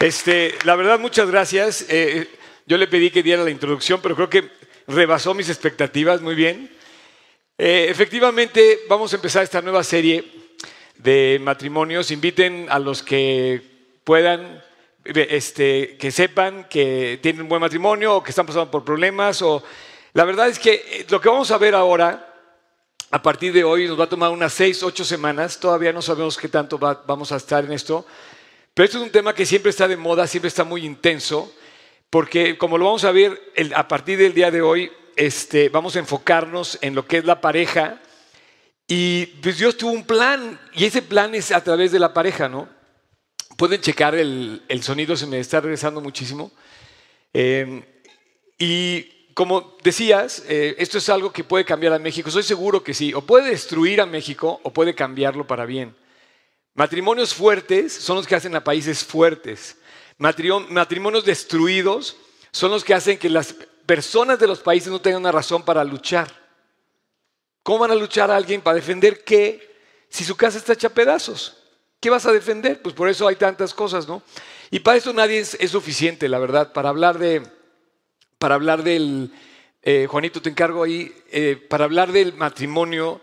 Este, la verdad, muchas gracias. Eh, yo le pedí que diera la introducción, pero creo que rebasó mis expectativas muy bien. Eh, efectivamente, vamos a empezar esta nueva serie de matrimonios. Inviten a los que puedan, este, que sepan que tienen un buen matrimonio o que están pasando por problemas. O... La verdad es que eh, lo que vamos a ver ahora, a partir de hoy, nos va a tomar unas seis, ocho semanas. Todavía no sabemos qué tanto vamos a estar en esto. Pero esto es un tema que siempre está de moda, siempre está muy intenso, porque como lo vamos a ver a partir del día de hoy, este, vamos a enfocarnos en lo que es la pareja. Y pues Dios tuvo un plan, y ese plan es a través de la pareja, ¿no? Pueden checar el, sonido, se me está regresando muchísimo. Eh, y como decías, eh, esto es algo que puede cambiar a México. Soy seguro que sí. O puede destruir a México o puede cambiarlo para bien. Matrimonios fuertes son los que hacen a países fuertes. Matrimonios destruidos son los que hacen que las personas de los países no tengan una razón para luchar. ¿Cómo van a luchar a alguien para defender qué si su casa está hecha a pedazos? ¿Qué vas a defender? Pues por eso hay tantas cosas, ¿no? Y para eso nadie es, suficiente, la verdad. Para hablar de, para hablar del, eh, Juanito, te encargo ahí, eh, para hablar del matrimonio,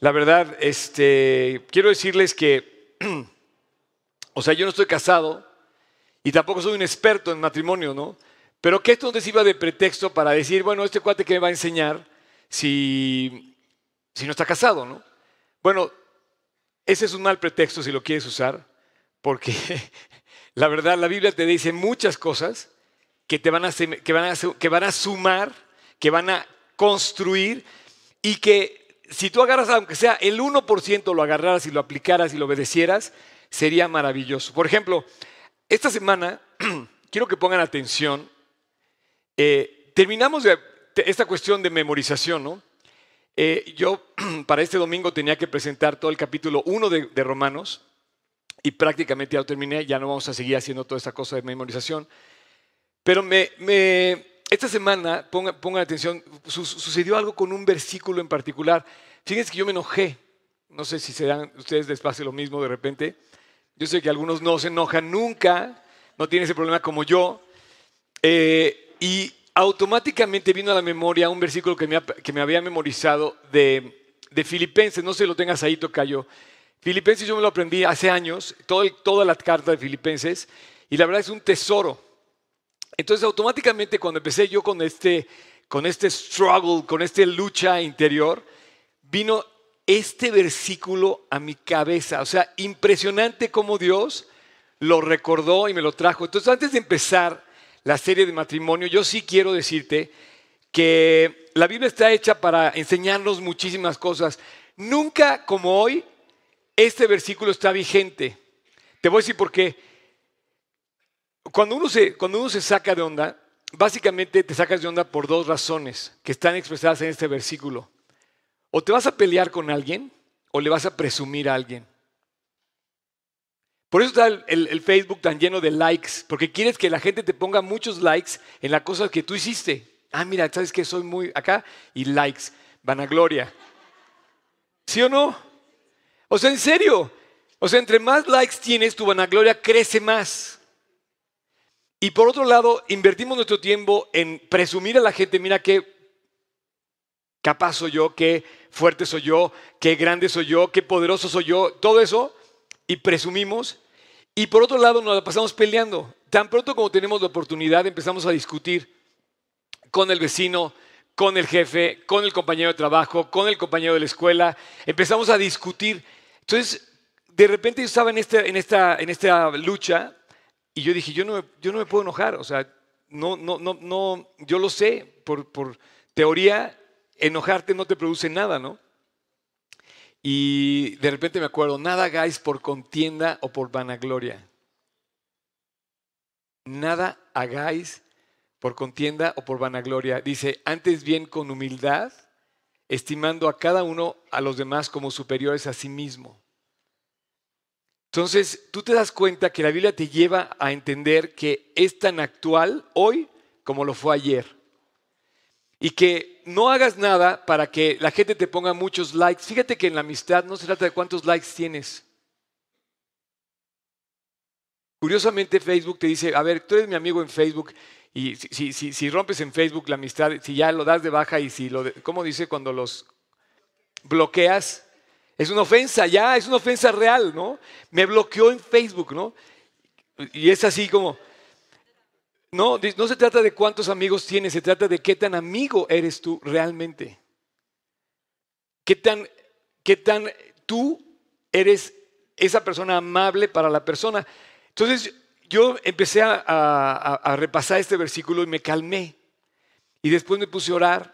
la verdad, este, quiero decirles que o sea, yo no estoy casado y tampoco soy un experto en matrimonio, ¿no? Pero que esto no te sirva de pretexto para decir, bueno, este cuate que me va a enseñar si, si no está casado, ¿no? Bueno, ese es un mal pretexto si lo quieres usar, porque la verdad la Biblia te dice muchas cosas que, te van a, que, van a, que van a sumar, que van a construir y que si tú agarras, aunque sea el 1%, lo agarraras y lo aplicaras y lo obedecieras, sería maravilloso. Por ejemplo, esta semana, quiero que pongan atención, eh, terminamos esta cuestión de memorización, ¿no? Eh, yo para este domingo tenía que presentar todo el capítulo 1 de, Romanos y prácticamente ya lo terminé, ya no vamos a seguir haciendo toda esta cosa de memorización, pero me esta semana, pongan, atención, sucedió algo con un versículo en particular. Fíjense que yo me enojé. No sé si se dan ustedes despacio lo mismo de repente. Yo sé que algunos no se enojan nunca, no tienen ese problema como yo. Eh, y automáticamente vino a la memoria un versículo que me, había memorizado de, Filipenses. No sé si lo tengas ahí, Tocayo. Filipenses yo me lo aprendí hace años, toda la carta de Filipenses, y la verdad es un tesoro. Entonces automáticamente cuando empecé yo con este, con este struggle, con esta lucha interior, vino este versículo a mi cabeza. O sea, impresionante cómo Dios lo recordó y me lo trajo. Entonces antes de empezar la serie de matrimonio, yo sí quiero decirte que la Biblia está hecha para enseñarnos muchísimas cosas. Nunca como hoy este versículo está vigente. Te voy a decir por qué. Cuando uno, se, cuando uno se saca de onda, básicamente te sacas de onda por dos razones que están expresadas en este versículo. O te vas a pelear con alguien o le vas a presumir a alguien. Por eso está el, Facebook tan lleno de likes, porque quieres que la gente te ponga muchos likes en las cosas que tú hiciste. Ah, mira, ¿sabes que soy muy acá? Y likes, vanagloria. ¿Sí o no? O sea, en serio. O sea, entre más likes tienes, tu vanagloria crece más. Y por otro lado, invertimos nuestro tiempo en presumir a la gente, mira qué capaz soy yo, qué fuerte soy yo, qué grande soy yo, qué poderoso soy yo, todo eso, y presumimos. Y por otro lado, nos la pasamos peleando. Tan pronto como tenemos la oportunidad, empezamos a discutir con el vecino, con el jefe, con el compañero de trabajo, con el compañero de la escuela. Empezamos a discutir. Entonces, de repente yo estaba en esta, en esta, en esta lucha y yo dije, yo no, yo no me puedo enojar, o sea, no, no, no, no, yo lo sé, por, por teoría, enojarte no te produce nada, ¿no? Y de repente me acuerdo, nada hagáis por contienda o por vanagloria. Nada hagáis por contienda o por vanagloria. Dice, antes bien con humildad, estimando a cada uno a los demás como superiores a sí mismo. Entonces, tú te das cuenta que la Biblia te lleva a entender que es tan actual hoy como lo fue ayer. Y que no hagas nada para que la gente te ponga muchos likes. Fíjate que en la amistad no se trata de cuántos likes tienes. Curiosamente Facebook te dice, a ver, tú eres mi amigo en Facebook y si, si, si, rompes en Facebook la amistad, si ya lo das de baja y si lo, ¿cómo dice cuando los bloqueas? Es una ofensa, ya, es una ofensa real, ¿no? Me bloqueó en Facebook, ¿no? Y es así como, no, no se trata de cuántos amigos tienes, se trata de qué tan amigo eres tú realmente. Qué tan, qué tan tú eres esa persona amable para la persona. Entonces yo empecé a, repasar este versículo y me calmé. Y después me puse a orar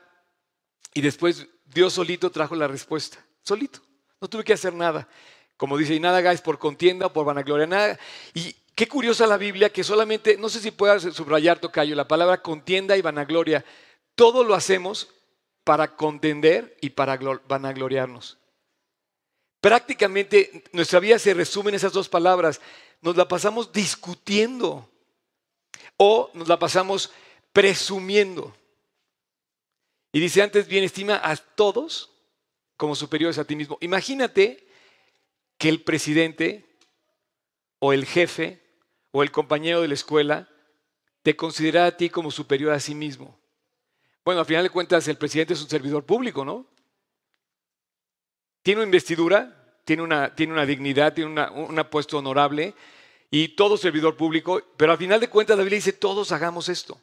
y después Dios solito trajo la respuesta. Solito. No tuve que hacer nada. Como dice, y nada hagáis por contienda por vanagloria, nada. Y qué curiosa la Biblia que solamente, no sé si puedas subrayar, Tocayo, la palabra contienda y vanagloria. Todo lo hacemos para contender y para vanagloriarnos. Prácticamente nuestra vida se resume en esas dos palabras. Nos la pasamos discutiendo o nos la pasamos presumiendo. Y dice antes bien, estima a todos como superiores a ti mismo. Imagínate que el presidente o el jefe o el compañero de la escuela te considera a ti como superior a sí mismo. Bueno, al final de cuentas el presidente es un servidor público, ¿no? Tiene una investidura, tiene una, tiene una dignidad, tiene un puesto honorable y todo servidor público, pero al final de cuentas la Biblia dice, todos hagamos esto.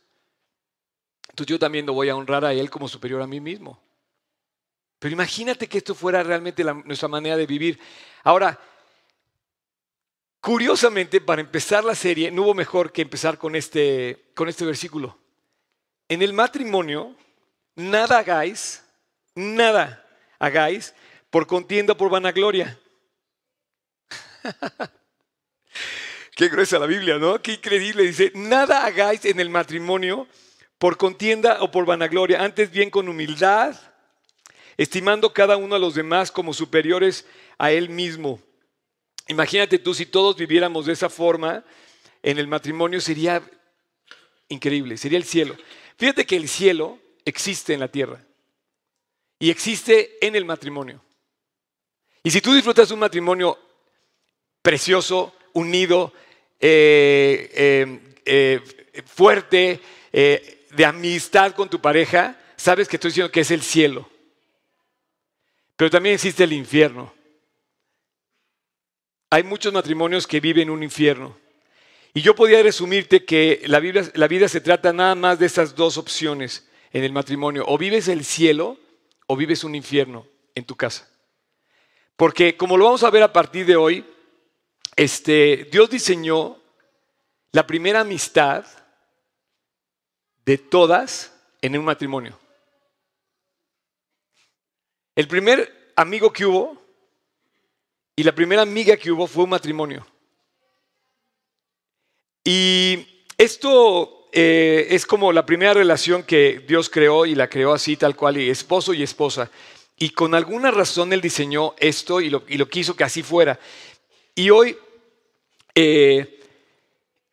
Entonces yo también lo voy a honrar a Él como superior a mí mismo. Pero imagínate que esto fuera realmente nuestra manera de vivir. Ahora, curiosamente, para empezar la serie, no hubo mejor que empezar con este, con este versículo. En el matrimonio, nada hagáis, nada hagáis por contienda por vanagloria. Qué gruesa la Biblia, ¿no? Qué increíble. Dice, nada hagáis en el matrimonio por contienda o por vanagloria, antes bien con humildad, estimando cada uno a los demás como superiores a él mismo. Imagínate tú si todos viviéramos de esa forma en el matrimonio sería increíble, sería el cielo. Fíjate que el cielo existe en la tierra y existe en el matrimonio. Y si tú disfrutas de un matrimonio precioso, unido, eh, eh, eh, fuerte, de amistad con tu pareja, sabes que estoy diciendo que es el cielo. Pero también existe el infierno. Hay muchos matrimonios que viven un infierno. Y yo podría resumirte que la vida, la vida se trata nada más de esas dos opciones en el matrimonio. O vives el cielo o vives un infierno en tu casa. Porque como lo vamos a ver a partir de hoy, este, Dios diseñó la primera amistad de todas en un matrimonio. El primer amigo que hubo y la primera amiga que hubo fue un matrimonio. Y esto eh, es como la primera relación que Dios creó y la creó así tal cual, y esposo y esposa. Y con alguna razón Él diseñó esto y lo, quiso que así fuera. Y hoy eh,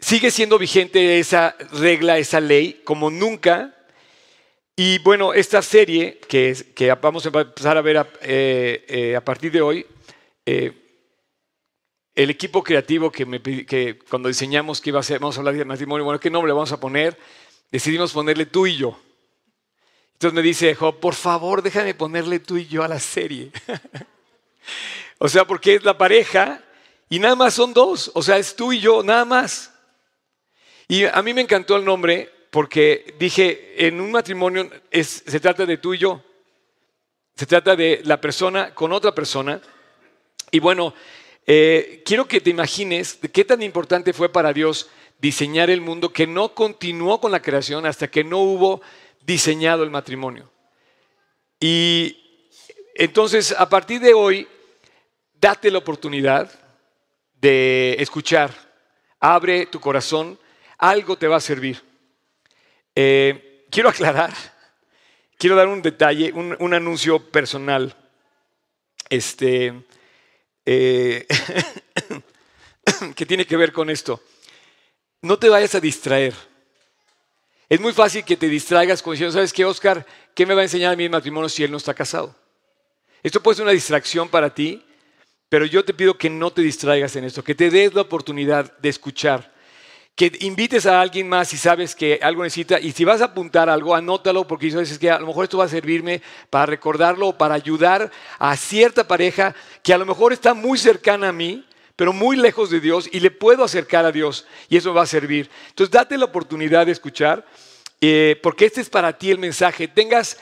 sigue siendo vigente esa regla, esa ley, como nunca. Y bueno, esta serie que, que vamos a empezar a ver a, eh, eh, partir de hoy, el equipo creativo que, cuando diseñamos que iba a ser, vamos a hablar de matrimonio, bueno, ¿qué nombre vamos a poner? Decidimos ponerle tú y yo. Entonces me dice Job, por favor, déjame ponerle tú y yo a la serie. o sea, porque es la pareja y nada más son dos. O sea, es tú y yo, nada más. Y a mí me encantó el nombre porque dije, en un matrimonio se trata de tú y yo. Se trata de la persona con otra persona. Y bueno, eh, quiero que te imagines qué tan importante fue para Dios diseñar el mundo que no continuó con la creación hasta que no hubo diseñado el matrimonio. Y entonces, a partir de hoy, date la oportunidad de escuchar. Abre tu corazón, algo te va a servir. Eh, quiero aclarar, quiero dar un detalle, un, anuncio personal. Este, eh, que tiene que ver con esto. No te vayas a distraer. Es muy fácil que te distraigas con diciendo, ¿sabes qué, Oscar? ¿Qué me va a enseñar a mí el matrimonio si él no está casado? Esto puede ser una distracción para ti Pero yo te pido que no te distraigas en esto, que te des la oportunidad de escuchar, que invites a alguien más si sabes que algo necesita y si vas a apuntar algo, anótalo porque sabes que a lo mejor esto va a servirme para recordarlo o para ayudar a cierta pareja que a lo mejor está muy cercana a mí, pero muy lejos de Dios y le puedo acercar a Dios y eso va a servir. Entonces date la oportunidad de escuchar eh, porque este es para ti el mensaje. Tengas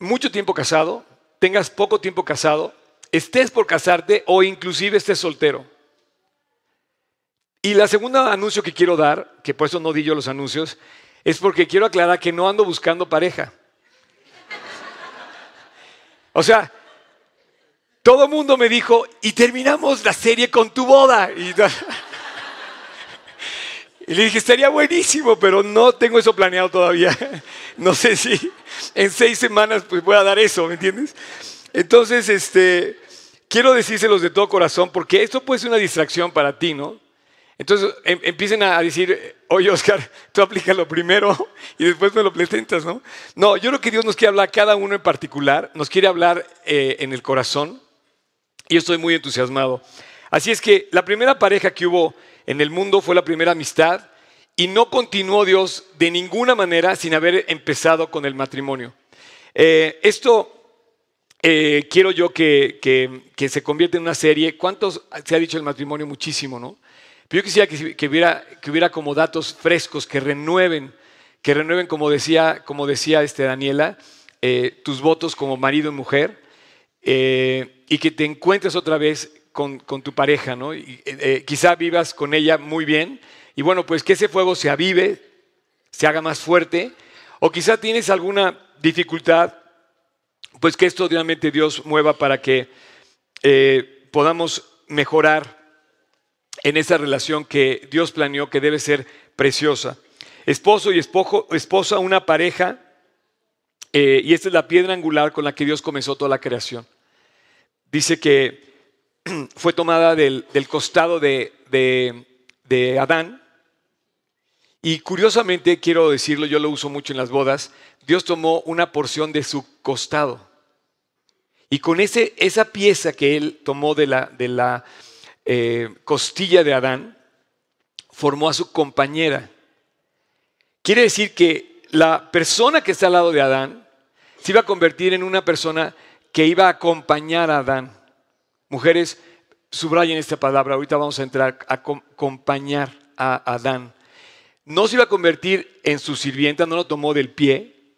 mucho tiempo casado, tengas poco tiempo casado, estés por casarte o inclusive estés soltero. Y la segunda anuncio que quiero dar, que por eso no di yo los anuncios, es porque quiero aclarar que no ando buscando pareja. O sea, todo el mundo me dijo, y terminamos la serie con tu boda. Y, le dije, estaría buenísimo, pero no tengo eso planeado todavía. No sé si en seis semanas pues, voy a dar eso, ¿me entiendes? Entonces, este, quiero decírselos de todo corazón, porque esto puede ser una distracción para ti, ¿no? Entonces em, empiecen a decir, oye Oscar, tú lo primero y después me lo presentas, ¿no? No, yo creo que Dios nos quiere hablar cada uno en particular, nos quiere hablar eh, en el corazón y estoy muy entusiasmado. Así es que la primera pareja que hubo en el mundo fue la primera amistad y no continuó Dios de ninguna manera sin haber empezado con el matrimonio. Eh, esto eh, quiero yo que, que, se convierta en una serie. ¿Cuántos se ha dicho el matrimonio? Muchísimo, ¿no? Pero yo quisiera que, hubiera, que hubiera como datos frescos que renueven, que renueven, como decía, como decía este Daniela, eh, tus votos como marido y mujer y que te encuentres otra vez con, tu pareja, ¿no? Y, quizá vivas con ella muy bien y bueno, pues que ese fuego se avive, se haga más fuerte, o quizá tienes alguna dificultad, pues que esto realmente Dios mueva para que eh, podamos mejorar en esa relación que Dios planeó que debe ser preciosa. Esposo y esposa, una pareja, eh, y esta es la piedra angular con la que Dios comenzó toda la creación. Dice que fue tomada del, costado de, de Adán y curiosamente, quiero decirlo, yo lo uso mucho en las bodas, Dios tomó una porción de su costado. Y con ese, esa pieza que él tomó de la, de la eh, costilla de Adán, formó a su compañera. Quiere decir que la persona que está al lado de Adán se iba a convertir en una persona que iba a acompañar a Adán. Mujeres, subrayen esta palabra, ahorita vamos a entrar a acompañar a Adán no se iba a convertir en su sirvienta, no lo tomó del pie,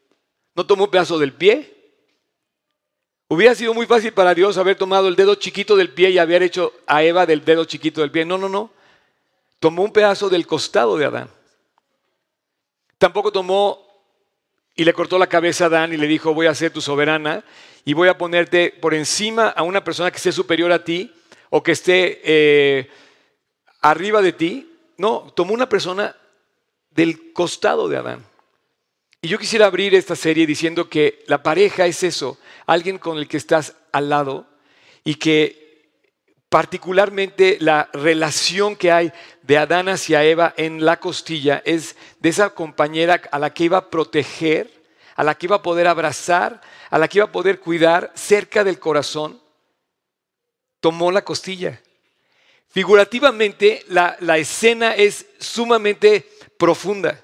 no tomó pedazo del pie. Hubiera sido muy fácil para Dios haber tomado el dedo chiquito del pie y haber hecho a Eva del dedo chiquito del pie. No, no, no. Tomó un pedazo del costado de Adán. Tampoco tomó y le cortó la cabeza a Adán y le dijo, voy a ser tu soberana y voy a ponerte por encima a una persona que esté superior a ti o que esté eh, arriba de ti. No, tomó una persona del costado de Adán. Y yo quisiera abrir esta serie diciendo que la pareja es eso, alguien con el que estás al lado y que particularmente la relación que hay de Adán hacia Eva en la costilla es de esa compañera a la que iba a proteger, a la que iba a poder abrazar, a la que iba a poder cuidar cerca del corazón. Tomó la costilla. Figurativamente, la, la escena es sumamente profunda,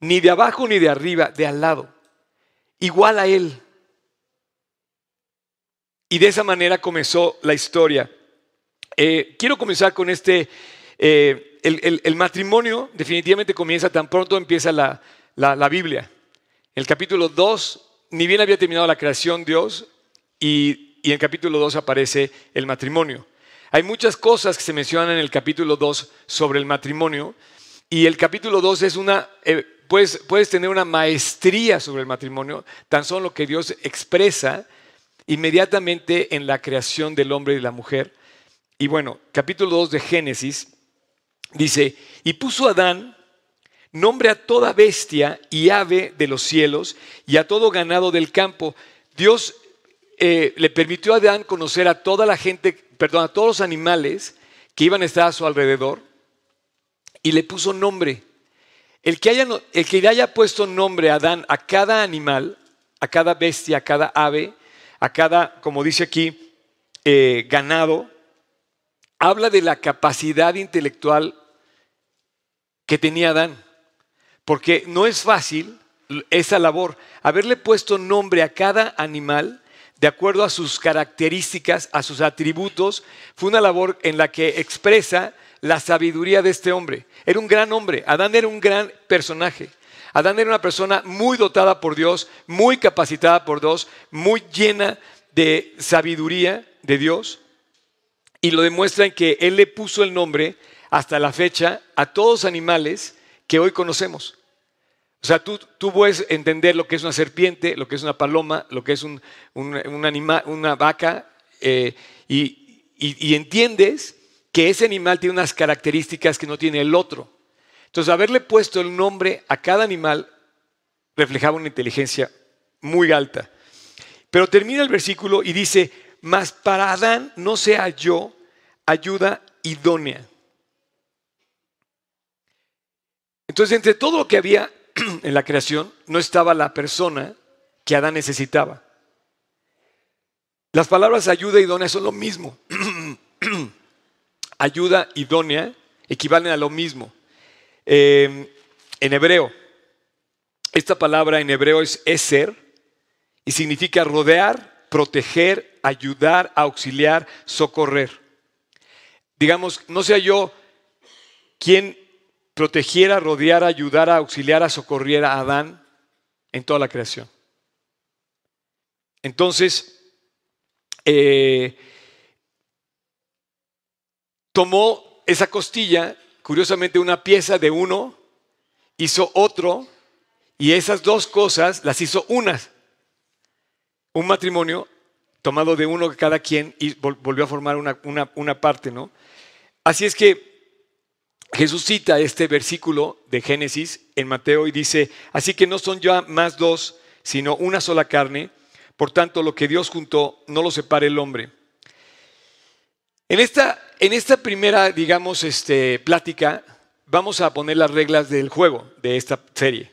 ni de abajo ni de arriba, de al lado, igual a Él. Y de esa manera comenzó la historia. Eh, quiero comenzar con este, eh, el, matrimonio definitivamente comienza tan pronto empieza la, la, Biblia. En el capítulo 2, ni bien había terminado la creación Dios, y, y en el capítulo 2 aparece el matrimonio. Hay muchas cosas que se mencionan en el capítulo 2 sobre el matrimonio, y el capítulo 2 es una, eh, puedes, puedes tener una maestría sobre el matrimonio, tan solo lo que Dios expresa inmediatamente en la creación del hombre y de la mujer. Y bueno, capítulo 2 de Génesis dice, y puso Adán nombre a toda bestia y ave de los cielos y a todo ganado del campo. Dios eh, le permitió a Adán conocer a toda la gente, perdón, a todos los animales que iban a estar a su alrededor y le puso nombre. El que, haya, el que haya puesto nombre a Adán a cada animal, a cada bestia, a cada ave, a cada, como dice aquí, eh, ganado, habla de la capacidad intelectual que tenía Adán. Porque no es fácil esa labor, haberle puesto nombre a cada animal de acuerdo a sus características, a sus atributos, fue una labor en la que expresa la sabiduría de este hombre. Era un gran hombre, Adán era un gran personaje. Adán era una persona muy dotada por Dios, muy capacitada por Dios, muy llena de sabiduría de Dios. Y lo demuestra en que Él le puso el nombre hasta la fecha a todos los animales que hoy conocemos. O sea, tú, tú, puedes entender lo que es una serpiente, lo que es una paloma, lo que es un, animal, una vaca, eh, y, y entiendes que ese animal tiene unas características que no tiene el otro. Entonces, haberle puesto el nombre a cada animal reflejaba una inteligencia muy alta. Pero termina el versículo y dice, mas para Adán no sea yo ayuda idónea. Entonces, entre todo lo que había en la creación, no estaba la persona que Adán necesitaba. Las palabras ayuda idónea son lo mismo. Ayuda idónea equivalen a lo mismo. Em, en hebreo, esta palabra en hebreo es eser y significa rodear, proteger, ayudar, auxiliar, socorrer. Digamos, no sea yo quien protegiera, rodeara, ayudara, auxiliara, socorriera a Adán en toda la creación. Entonces, eh, tomó esa costilla curiosamente una pieza de uno, hizo otro, y esas dos cosas las hizo unas. Un matrimonio tomado de uno cada quien y volvió a formar una, una parte, ¿no? Así es que Jesús cita este versículo de Génesis en Mateo y dice, así que no son ya más dos, sino una sola carne, por tanto lo que Dios juntó no lo separe el hombre. En esta, en esta primera, digamos, este, plática, vamos a poner las reglas del juego de esta serie.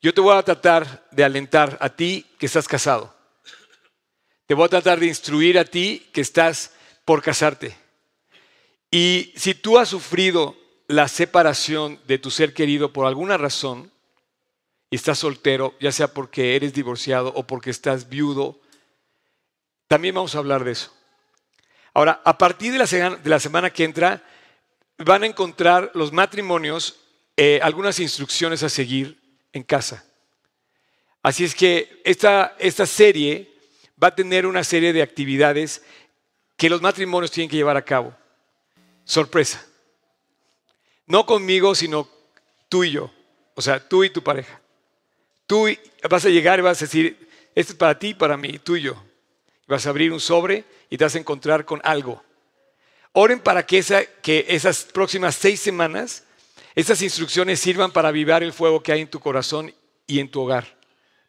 Yo te voy a tratar de alentar a ti que estás casado. Te voy a tratar de instruir a ti que estás por casarte. Y si tú has sufrido la separación de tu ser querido por alguna razón y estás soltero, ya sea porque eres divorciado o porque estás viudo, también vamos a hablar de eso. Ahora, a partir de la, semana, que entra, van a encontrar los matrimonios eh, algunas instrucciones a seguir en casa. Así es que esta, esta serie va a tener una serie de actividades que los matrimonios tienen que llevar a cabo. Sorpresa. No conmigo, sino tú y yo. O sea, tú y tu pareja. Tú vas a llegar y vas a decir, esto es para ti para mí, tú y yo. Vas a abrir un sobre y te vas a encontrar con algo. Oren para que, esas próximas seis semanas, esas instrucciones sirvan para avivar el fuego que hay en tu corazón y en tu hogar,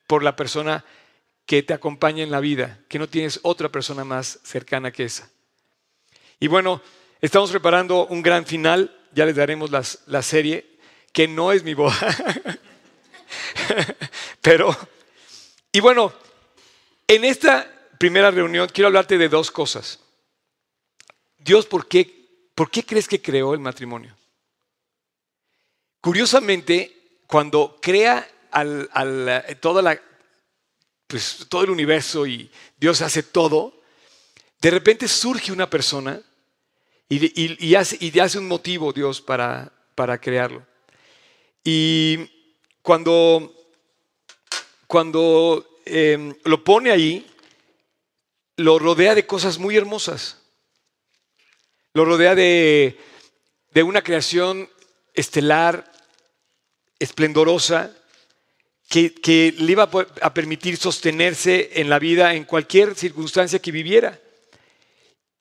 por la persona que te acompaña en la vida, que no tienes otra persona más cercana que esa. Y bueno, estamos preparando un gran final, ya les daremos la serie, que no es mi boda. Pero, y bueno, en esta primera reunión quiero hablarte de dos cosas. Dios, ¿por qué, ¿por qué crees que creó el matrimonio? Curiosamente, cuando crea al, toda la, pues, todo el universo y Dios hace todo, de repente surge una persona y, hace, y hace, un motivo Dios para, para crearlo. Y cuando, cuando em, lo pone ahí, lo rodea de cosas muy hermosas. Lo rodea de, una creación estelar, esplendorosa, que, que, le iba a permitir sostenerse en la vida en cualquier circunstancia que viviera.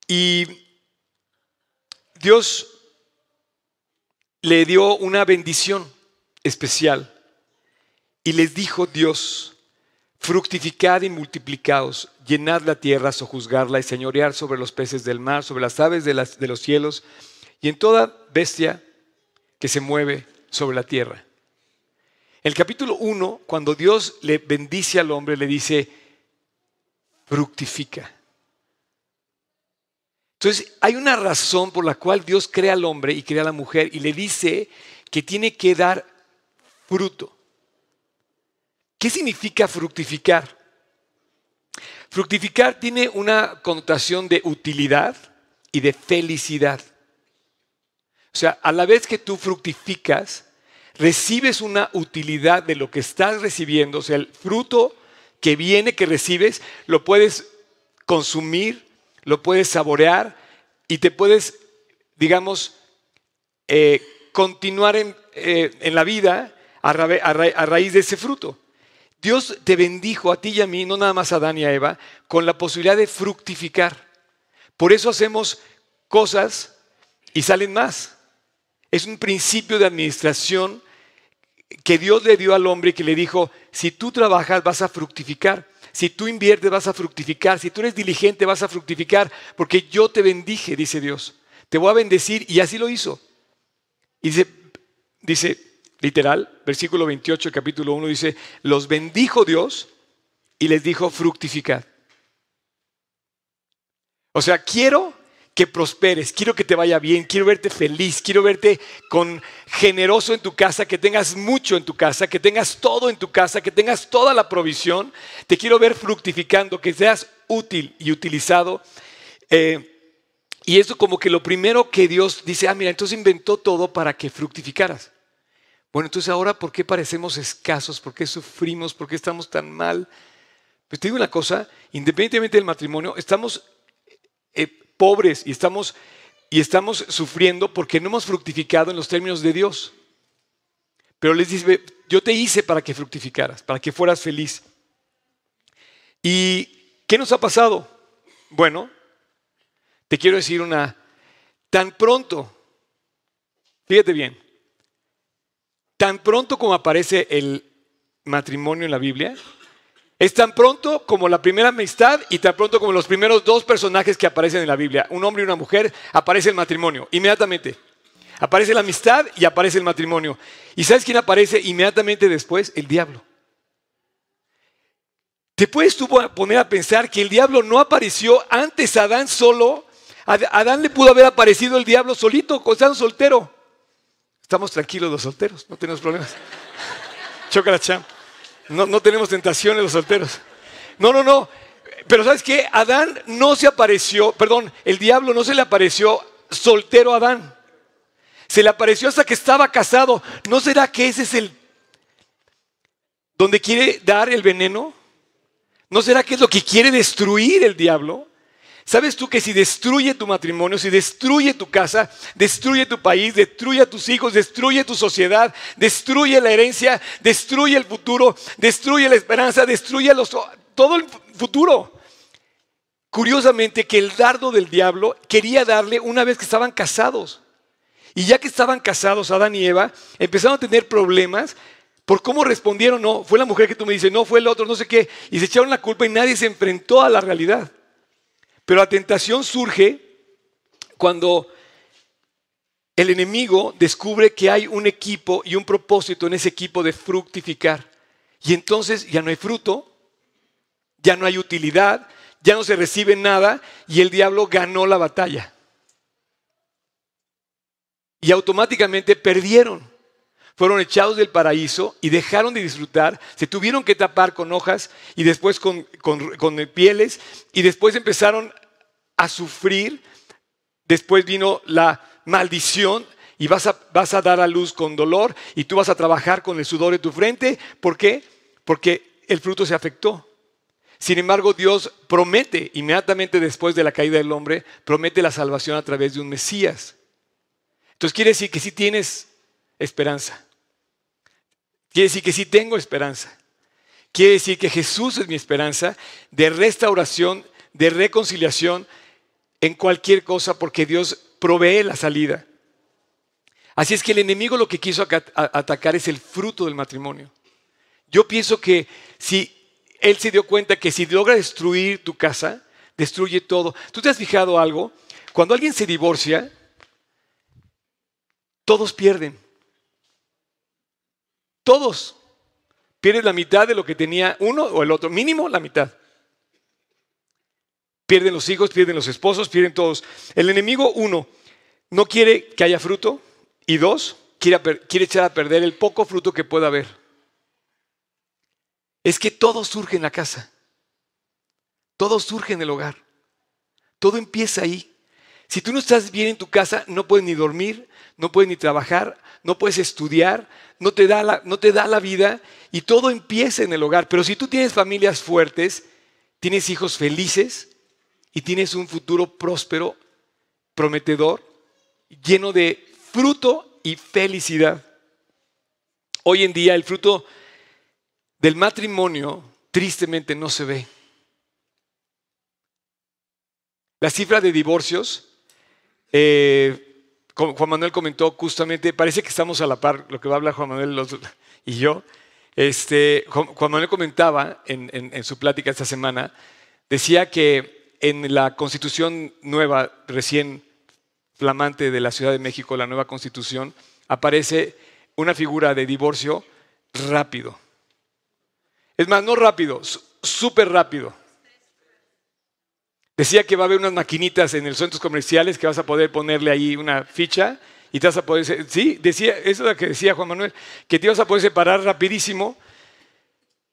Y Dios le dio una bendición especial y les dijo Dios, Fructificad y multiplicaos, llenad la tierra, sojuzgarla y señorear sobre los peces del mar, sobre las aves de, los cielos y en toda bestia que se mueve sobre la tierra. El capítulo 1, cuando Dios le bendice al hombre, le dice, fructifica. Entonces, hay una razón por la cual Dios crea al hombre y crea a la mujer y le dice que tiene que dar fruto. ¿Qué significa fructificar? Fructificar tiene una connotación de utilidad y de felicidad. O sea, a la vez que tú fructificas, recibes una utilidad de lo que estás recibiendo, o sea, el fruto que viene, que recibes, lo puedes consumir, lo puedes saborear y te puedes, digamos, eh, continuar en, eh, la vida a raíz de ese fruto. Dios te bendijo a ti y a mí, no nada más a Adán y a Eva, con la posibilidad de fructificar. Por eso hacemos cosas y salen más. Es un principio de administración que Dios le dio al hombre y que le dijo, si tú trabajas vas a fructificar, si tú inviertes vas a fructificar, si tú eres diligente vas a fructificar, porque yo te bendije, dice Dios. Te voy a bendecir y así lo hizo. Y dice, dice literal, versículo 28, capítulo 1, dice, los bendijo Dios y les dijo, fructificad. O sea, quiero que prosperes, quiero que te vaya bien, quiero verte feliz, quiero verte con generoso en tu casa, que tengas mucho en tu casa, que tengas todo en tu casa, que tengas toda la provisión. Te quiero ver fructificando, que seas útil y utilizado. Eh, y eso como que lo primero que Dios dice, ah, mira, entonces inventó todo para que fructificaras. Bueno, entonces ahora, ¿por qué parecemos escasos? ¿Por qué sufrimos? ¿Por qué estamos tan mal? Pues te digo una cosa, independientemente del matrimonio, estamos eh, pobres y estamos, y estamos sufriendo porque no hemos fructificado en los términos de Dios. Pero les dice, yo te hice para que fructificaras, para que fueras feliz. ¿Y qué nos ha pasado? Bueno, te quiero decir una, tan pronto, fíjate bien, tan pronto como aparece el matrimonio en la Biblia, es tan pronto como la primera amistad y tan pronto como los primeros dos personajes que aparecen en la Biblia, un hombre y una mujer, aparece el matrimonio, inmediatamente. Aparece la amistad y aparece el matrimonio. ¿Y sabes quién aparece inmediatamente después? El diablo. ¿Te puedes tú poner a pensar que el diablo no apareció antes a Adán solo? Adán le pudo haber aparecido el diablo solito, estando soltero. Estamos tranquilos los solteros, no tenemos problemas. Chocolate no, tenemos tentaciones los solteros. No, no, no. Pero ¿sabes qué? Adán no se apareció, perdón, el diablo no se le apareció soltero a Adán. Se le apareció hasta que estaba casado. ¿No será que ese es el donde quiere dar el veneno? ¿No será que es lo que quiere destruir el diablo? ¿Sabes tú que si destruye tu matrimonio, si destruye tu casa, destruye tu país, destruye a tus hijos, destruye tu sociedad, destruye la herencia, destruye el futuro, destruye la esperanza, destruye todo el futuro? Curiosamente que el dardo del diablo quería darle una vez que estaban casados. Y ya que estaban casados Adán y Eva, empezaron a tener problemas por cómo respondieron, no, fue la mujer que tú me dices, no, fue el otro, no sé qué, y se echaron la culpa y nadie se enfrentó a la realidad. Pero la tentación surge cuando el enemigo descubre que hay un equipo y un propósito en ese equipo de fructificar. Y entonces ya no hay fruto, ya no hay utilidad, ya no se recibe nada y el diablo ganó la batalla. Y automáticamente perdieron. Fueron echados del paraíso y dejaron de disfrutar, se tuvieron que tapar con hojas y después con, con pieles y después empezaron a sufrir, después vino la maldición y vas a, vas a dar a luz con dolor y tú vas a trabajar con el sudor de tu frente. ¿Por qué? Porque el fruto se afectó. Sin embargo, Dios promete, inmediatamente después de la caída del hombre, promete la salvación a través de un Mesías. Entonces quiere decir que sí tienes esperanza. Quiere decir que sí tengo esperanza. Quiere decir que Jesús es mi esperanza de restauración, de reconciliación, en cualquier cosa porque Dios provee la salida. Así es que el enemigo lo que quiso atacar es el fruto del matrimonio. Yo pienso que si él se dio cuenta que si logra destruir tu casa, destruye todo. ¿Tú te has fijado algo? Cuando alguien se divorcia, todos pierden. Todos pierden la mitad de lo que tenía uno o el otro, mínimo la mitad. Pierden los hijos, pierden los esposos, pierden todos. El enemigo, uno, no quiere que haya fruto y dos, quiere, quiere echar a perder el poco fruto que pueda haber. Es que todo surge en la casa. Todo surge en el hogar. Todo empieza ahí. Si tú no estás bien en tu casa, no puedes ni dormir, no puedes ni trabajar, no puedes estudiar, no te da la, no te da la vida y todo empieza en el hogar. Pero si tú tienes familias fuertes, tienes hijos felices y tienes un futuro próspero, prometedor, lleno de fruto y felicidad. Hoy en día el fruto del matrimonio tristemente no se ve. La cifra de divorcios, eh, Juan Manuel comentó justamente, parece que estamos a la par, lo que va a hablar Juan Manuel y yo. Este, Juan Manuel comentaba en, su plática esta semana, decía que en la constitución nueva, recién flamante de la Ciudad de México, la nueva constitución, aparece una figura de divorcio rápido. Es más, no rápido, súper rápido. Decía que va a haber unas maquinitas en los centros comerciales que vas a poder ponerle ahí una ficha y te vas a poder, sí, decía, eso es lo que decía Juan Manuel, que te vas a poder separar rapidísimo.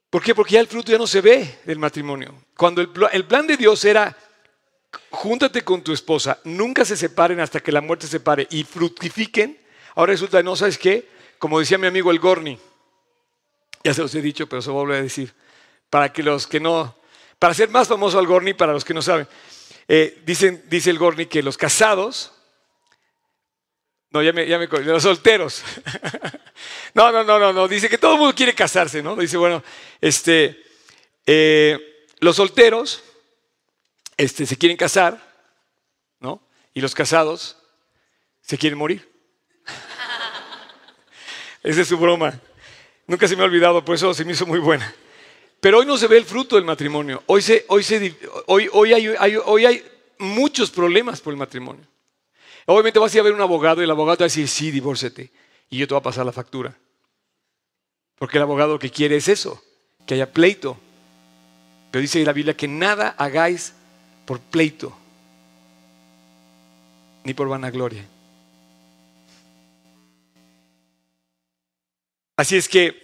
¿Por qué? Porque ya el fruto ya no se ve del matrimonio. Cuando el, el plan de Dios era, júntate con tu esposa, nunca se separen hasta que la muerte se separe y fructifiquen, ahora resulta, no sabes qué, como decía mi amigo el Gorni, ya se los he dicho, pero se voy a decir, para que los que no, para ser más famoso al Gorni, para los que no saben, eh, dicen, dice el Gorni que los casados, no, ya me, ya me los solteros, no, no, no, no, no, dice que todo el mundo quiere casarse, ¿no? Dice, bueno, este, eh, los solteros este, se quieren casar, ¿no? Y los casados se quieren morir. Esa es su broma. Nunca se me ha olvidado, por eso se me hizo muy buena. Pero hoy no se ve el fruto del matrimonio. Hoy, se, hoy, se, hoy, hoy, hay, hoy hay muchos problemas por el matrimonio. Obviamente vas a ir a ver un abogado y el abogado va a decir, sí, divórcete. Y yo te voy a pasar la factura. Porque el abogado lo que quiere es eso, que haya pleito. Pero dice la Biblia que nada hagáis por pleito, ni por vanagloria. Así es que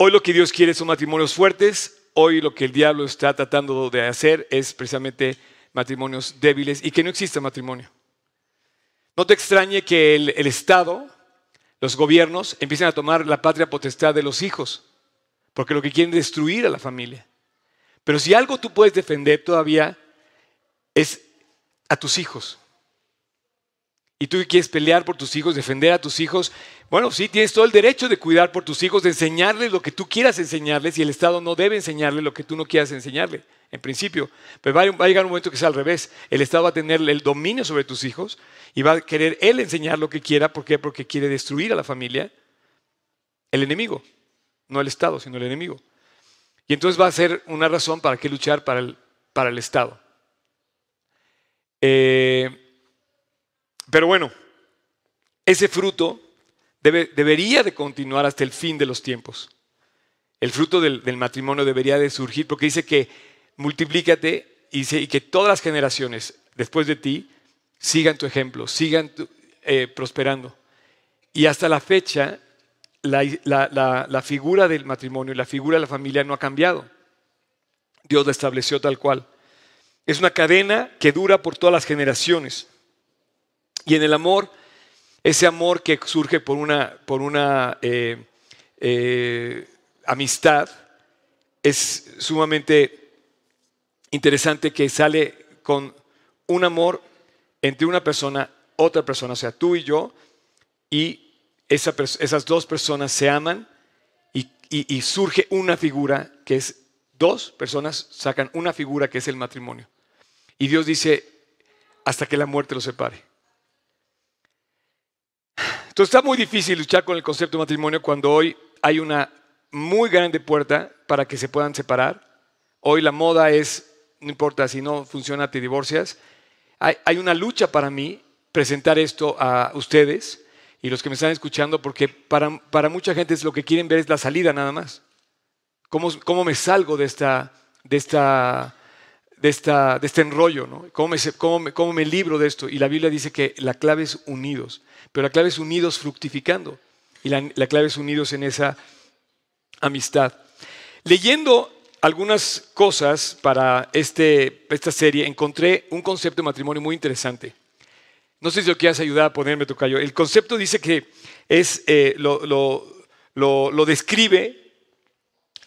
Hoy lo que Dios quiere son matrimonios fuertes. Hoy lo que el diablo está tratando de hacer es precisamente matrimonios débiles y que no existe matrimonio. No te extrañe que el, Estado, los gobiernos, empiecen a tomar la patria potestad de los hijos, porque lo que quieren es destruir a la familia. Pero si algo tú puedes defender todavía es a tus hijos y tú quieres pelear por tus hijos, defender a tus hijos, bueno, sí, tienes todo el derecho de cuidar por tus hijos, de enseñarles lo que tú quieras enseñarles y el Estado no debe enseñarle lo que tú no quieras enseñarle, en principio. Pero va a llegar un momento que sea al revés. El Estado va a tener el dominio sobre tus hijos y va a querer él enseñar lo que quiera. ¿Por qué? Porque quiere destruir a la familia, el enemigo, no el Estado, sino el enemigo. Y entonces va a ser una razón para que luchar para el, para el Estado. Eh, pero bueno, ese fruto debería de continuar hasta el fin de los tiempos. El fruto del, matrimonio debería de surgir porque dice que multiplícate y, que todas las generaciones después de ti sigan tu ejemplo, sigan eh, prosperando. Y hasta la fecha, la, figura del matrimonio y la figura de la familia no ha cambiado. Dios la estableció tal cual. Es una cadena que dura por todas las generaciones. Y en el amor, ese amor que surge por una, por una eh, eh, amistad, es sumamente interesante que sale con un amor entre una persona, otra persona, o sea, tú y yo, y esas dos personas se aman y surge una figura que es, dos personas sacan una figura que es el matrimonio. Y Dios dice, hasta que la muerte los separe. Entonces está muy difícil luchar con el concepto de matrimonio cuando hoy hay una muy grande puerta para que se puedan separar. Hoy la moda es, no importa si no funciona, te divorcias. Hay, una lucha para mí presentar esto a ustedes y los que me están escuchando, porque para, mucha gente es lo que quieren ver es la salida nada más. ¿Cómo, cómo me salgo de esta de esta de, esta, de este enrollo, ¿no? ¿Cómo me, cómo, cómo me libro de esto? Y la Biblia dice que la clave es unidos, pero la clave es unidos fructificando y la, la clave es unidos en esa amistad. Leyendo algunas cosas para este, esta serie, encontré un concepto de matrimonio muy interesante. No sé si lo quieras ayudar a ponerme tu. El concepto dice que es, eh, lo, lo, lo describe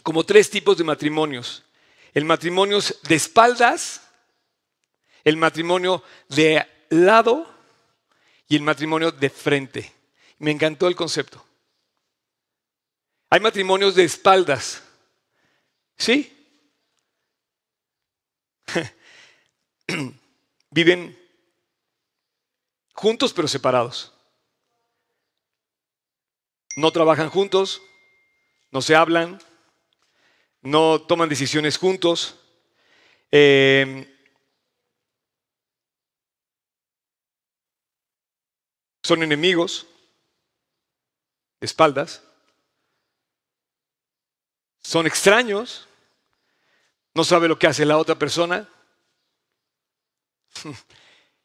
como tres tipos de matrimonios el matrimonio de espaldas, el matrimonio de lado y el matrimonio de frente. Me encantó el concepto. Hay matrimonios de espaldas. ¿Sí? Viven juntos pero separados. No trabajan juntos, no se hablan, no toman decisiones juntos. Eh, son enemigos, espaldas, son extraños, no sabe lo que hace la otra persona.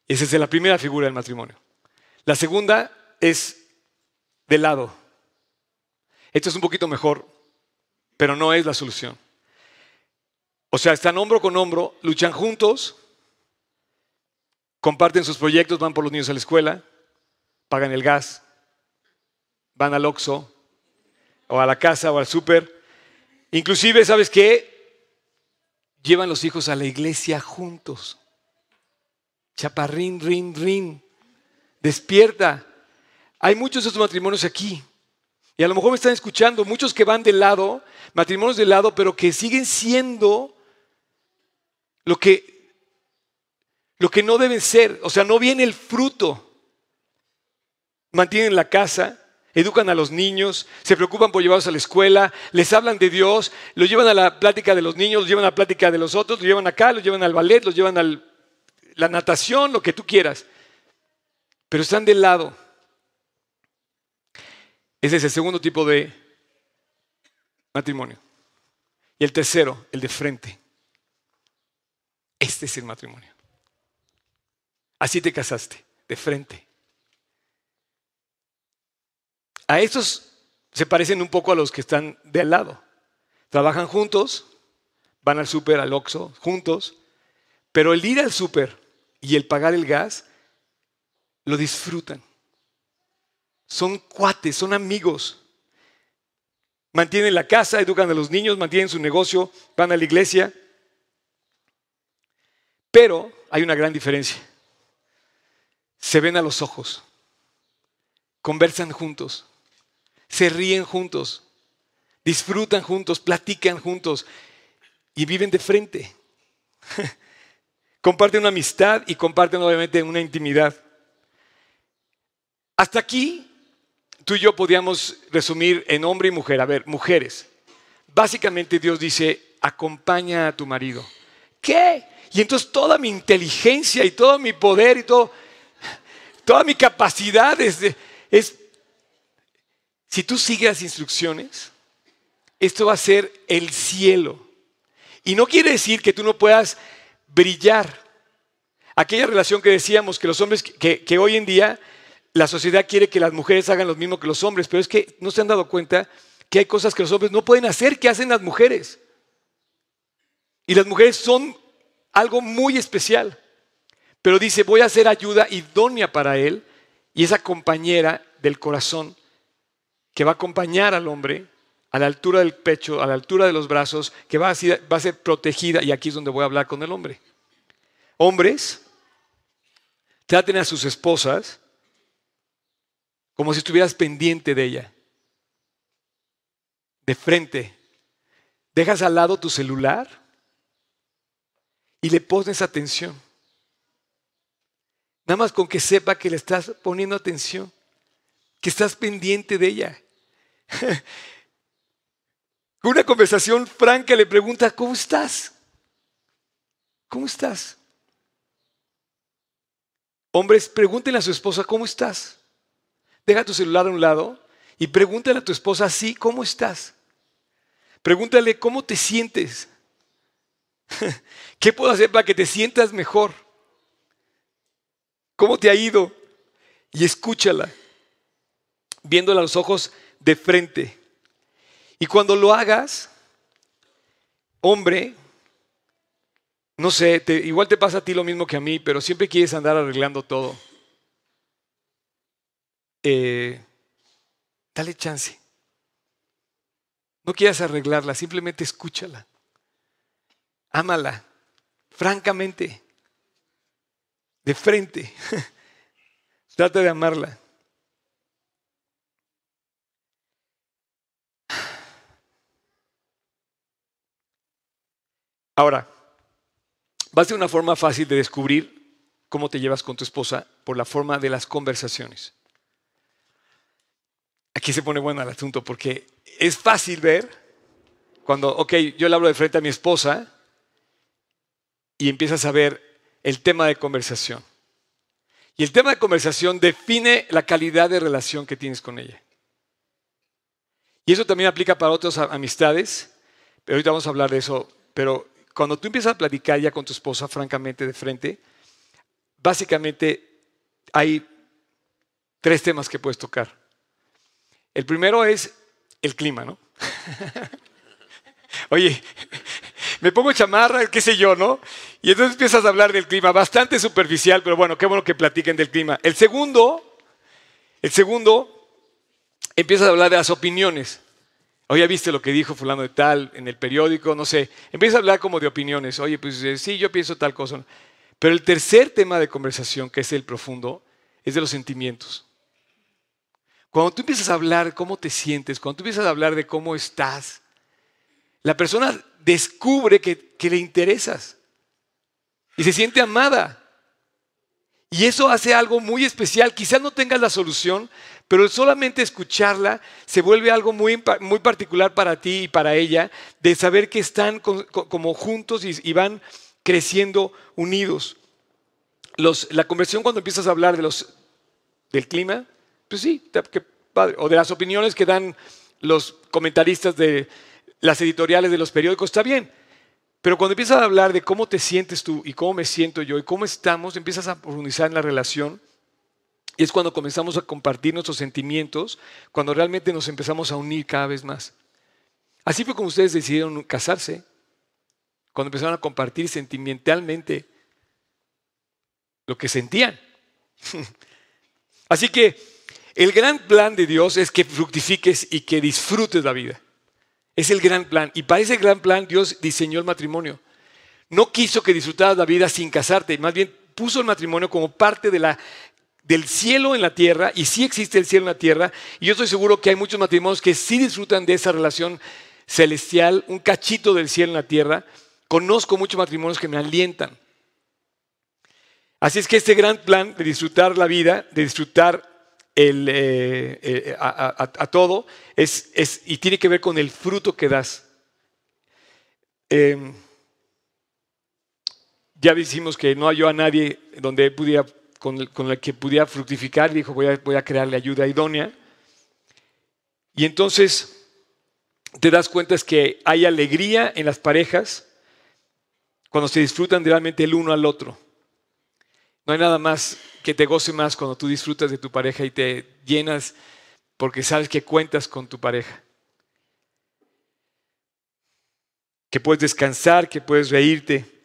Esa es la primera figura del matrimonio. La segunda es de lado. Esto es un poquito mejor pero no es la solución. O sea, están hombro con hombro, luchan juntos, comparten sus proyectos, van por los niños a la escuela, pagan el gas, van al Oxxo o a la casa o al súper. Inclusive, ¿sabes qué? Llevan los hijos a la iglesia juntos. Chaparrín, rin, rin. Despierta. Hay muchos de estos matrimonios aquí. Y a lo mejor me están escuchando muchos que van de lado, matrimonios de lado, pero que siguen siendo lo que, lo que no deben ser. O sea, no viene el fruto. Mantienen la casa, educan a los niños, se preocupan por llevarlos a la escuela, les hablan de Dios, los llevan a la plática de los niños, los llevan a la plática de los otros, los llevan acá, los llevan al ballet, los llevan a la natación, lo que tú quieras. Pero están de lado. Ese es el segundo tipo de matrimonio. Y el tercero, el de frente. Este es el matrimonio. Así te casaste, de frente. A estos se parecen un poco a los que están de al lado. Trabajan juntos, van al súper, al Oxxo, juntos, pero el ir al súper y el pagar el gas lo disfrutan. Son cuates, son amigos. Mantienen la casa, educan a los niños, mantienen su negocio, van a la iglesia. Pero hay una gran diferencia. Se ven a los ojos, conversan juntos, se ríen juntos, disfrutan juntos, platican juntos y viven de frente. comparten una amistad y comparten obviamente una intimidad. Hasta aquí tú y yo podíamos resumir en hombre y mujer. A ver, mujeres. Básicamente Dios dice, acompaña a tu marido. ¿Qué? Y entonces toda mi inteligencia y todo mi poder y todo, toda mi capacidad es, es si tú sigues las instrucciones, esto va a ser el cielo. Y no quiere decir que tú no puedas brillar. Aquella relación que decíamos que los hombres que, que hoy en día la sociedad quiere que las mujeres hagan lo mismo que los hombres, pero es que no se han dado cuenta que hay cosas que los hombres no pueden hacer que hacen las mujeres. Y las mujeres son algo muy especial. Pero dice, voy a hacer ayuda idónea para él y esa compañera del corazón que va a acompañar al hombre a la altura del pecho, a la altura de los brazos, que va a ser, protegida. Y aquí es donde voy a hablar con el hombre. Hombres, traten a sus esposas como si estuvieras pendiente de ella. De frente. Dejas al lado tu celular y le pones atención. Nada más con que sepa que le estás poniendo atención, que estás pendiente de ella. Con una conversación franca le pregunta, ¿cómo estás? ¿Cómo estás? Hombres, pregúntenle a su esposa, ¿cómo estás? Deja tu celular a un lado y pregúntale a tu esposa así, ¿cómo estás? Pregúntale cómo te sientes. ¿Qué puedo hacer para que te sientas mejor? ¿Cómo te ha ido? Y escúchala, viéndola a los ojos de frente. Y cuando lo hagas, hombre, no sé, igual te pasa a ti lo mismo que a mí, pero siempre quieres andar arreglando todo. Eh, dale chance. No quieras arreglarla, simplemente escúchala. Ámala, francamente, de frente. Trata de amarla. Ahora, va a ser una forma fácil de descubrir cómo te llevas con tu esposa por la forma de las conversaciones. Aquí se pone bueno el asunto porque es fácil ver cuando, ok, yo le hablo de frente a mi esposa y empiezas a ver el tema de conversación. Y el tema de conversación define la calidad de relación que tienes con ella. Y eso también aplica para otras amistades, pero ahorita vamos a hablar de eso. Pero cuando tú empiezas a platicar ya con tu esposa, francamente, de frente, básicamente hay tres temas que puedes tocar. El primero es el clima, ¿no? Oye, me pongo chamarra, qué sé yo, ¿no? Y entonces empiezas a hablar del clima, bastante superficial, pero bueno, qué bueno que platiquen del clima. El segundo, el segundo, empiezas a hablar de las opiniones. Oye, ¿viste lo que dijo fulano de tal en el periódico? No sé. Empieza a hablar como de opiniones. Oye, pues eh, sí, yo pienso tal cosa. Pero el tercer tema de conversación, que es el profundo, es de los sentimientos. Cuando tú empiezas a hablar cómo te sientes, cuando tú empiezas a hablar de cómo estás, la persona descubre que, que le interesas y se siente amada. Y eso hace algo muy especial. Quizás no tengas la solución, pero solamente escucharla se vuelve algo muy, muy particular para ti y para ella, de saber que están como juntos y, van creciendo unidos. la conversión cuando empiezas a hablar de los, del clima, pues sí, qué padre. O de las opiniones que dan los comentaristas de las editoriales de los periódicos, está bien. Pero cuando empiezas a hablar de cómo te sientes tú y cómo me siento yo y cómo estamos, empiezas a profundizar en la relación y es cuando comenzamos a compartir nuestros sentimientos, cuando realmente nos empezamos a unir cada vez más. Así fue como ustedes decidieron casarse, cuando empezaron a compartir sentimentalmente lo que sentían. Así que el gran plan de Dios es que fructifiques y que disfrutes la vida. Es el gran plan. Y para ese gran plan Dios diseñó el matrimonio. No quiso que disfrutaras la vida sin casarte, más bien puso el matrimonio como parte de la del cielo en la tierra, y sí existe el cielo en la tierra, y yo estoy seguro que hay muchos matrimonios que sí disfrutan de esa relación celestial, un cachito del cielo en la tierra. Conozco muchos matrimonios que me alientan. Así es que este gran plan de disfrutar la vida, de disfrutar el, eh, eh, a, todo, es, es, y tiene que ver con el fruto que das. Em, ya decimos que no halló a nadie donde pudiera con, la que pudiera fructificar, dijo, voy a, voy a crearle ayuda idónea. Y entonces te das cuenta es que hay alegría en las parejas cuando se disfrutan realmente el uno al otro. No hay nada más que te goce más cuando tú disfrutas de tu pareja y te llenas porque sabes que cuentas con tu pareja. Que puedes descansar, que puedes reírte,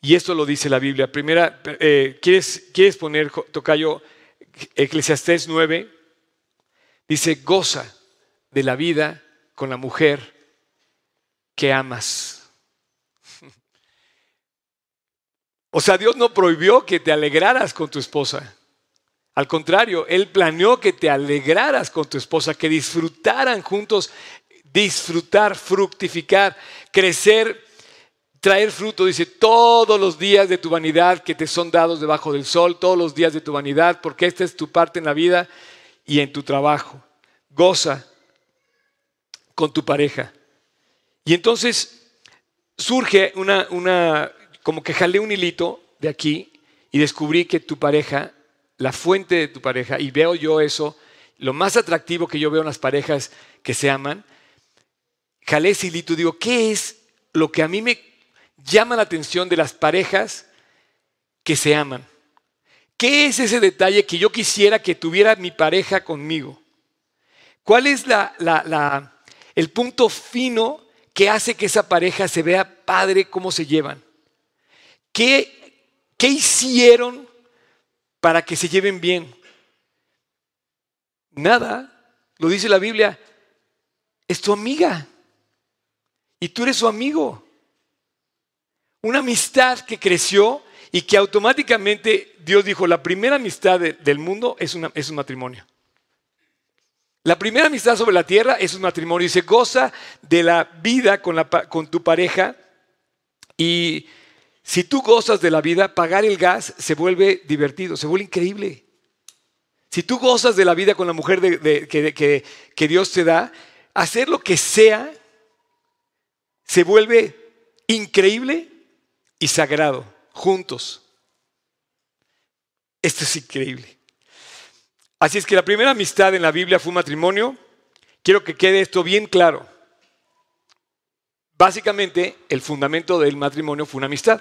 y esto lo dice la Biblia. Primera, eh, ¿quieres, ¿quieres poner, Tocayo, Eclesiastés 9? Dice, goza de la vida con la mujer que amas. O sea, Dios no prohibió que te alegraras con tu esposa. Al contrario, Él planeó que te alegraras con tu esposa, que disfrutaran juntos, disfrutar, fructificar, crecer traer fruto, dice, todos los días de tu vanidad que te son dados debajo del sol, todos los días de tu vanidad, porque esta es tu parte en la vida y en tu trabajo. Goza con tu pareja. Y entonces surge una, una, como que jalé un hilito de aquí y descubrí que tu pareja, la fuente de tu pareja, y veo yo eso, lo más atractivo que yo veo en las parejas que se aman, jalé ese hilito digo, ¿qué es lo que a mí me llama la atención de las parejas que se aman. ¿Qué es ese detalle que yo quisiera que tuviera mi pareja conmigo? ¿Cuál es el punto fino que hace que esa pareja se vea padre cómo se llevan? ¿Qué, qué hicieron para que se lleven bien? Nada, lo dice la Biblia, es tu amiga y tú eres su amigo. Una amistad que creció y que automáticamente Dios dijo, la primera amistad del mundo es, un matrimonio. La primera amistad sobre la tierra es un matrimonio y se goza de la vida con, con tu pareja. Y si tú gozas de la vida, pagar el gas se vuelve divertido, se vuelve increíble. Si tú gozas de la vida con la mujer que, que Dios te da, hacer lo que sea se vuelve increíble y sagrado juntos. Esto es increíble. Así es que la primera amistad en la Biblia fue un matrimonio. Quiero que quede esto bien claro. Básicamente, el fundamento del matrimonio fue una amistad.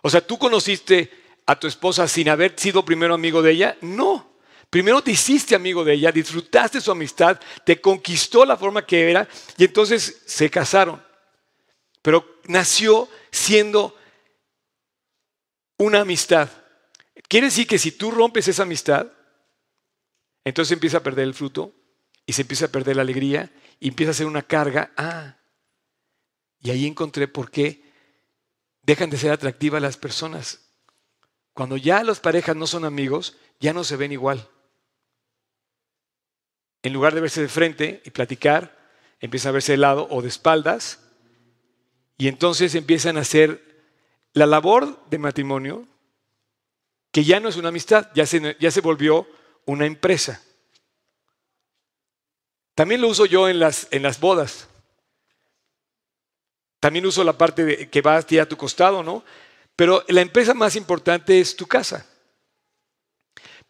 O sea, ¿tú conociste a tu esposa sin haber sido primero amigo de ella? No. Primero te hiciste amigo de ella, disfrutaste su amistad, te conquistó la forma que era y entonces se casaron. Pero nació siendo una amistad. Quiere decir que si tú rompes esa amistad, entonces empieza a perder el fruto y se empieza a perder la alegría y empieza a ser una carga. Ah, y ahí encontré por qué dejan de ser atractivas las personas. Cuando ya las parejas no son amigos, ya no se ven igual. En lugar de verse de frente y platicar, empiezan a verse de lado o de espaldas y entonces empiezan a hacer la labor de matrimonio, que ya no es una amistad, ya se, ya se volvió una empresa. También lo uso yo en las, en las bodas. También uso la parte de, que va a tu costado, ¿no? Pero la empresa más importante es tu casa.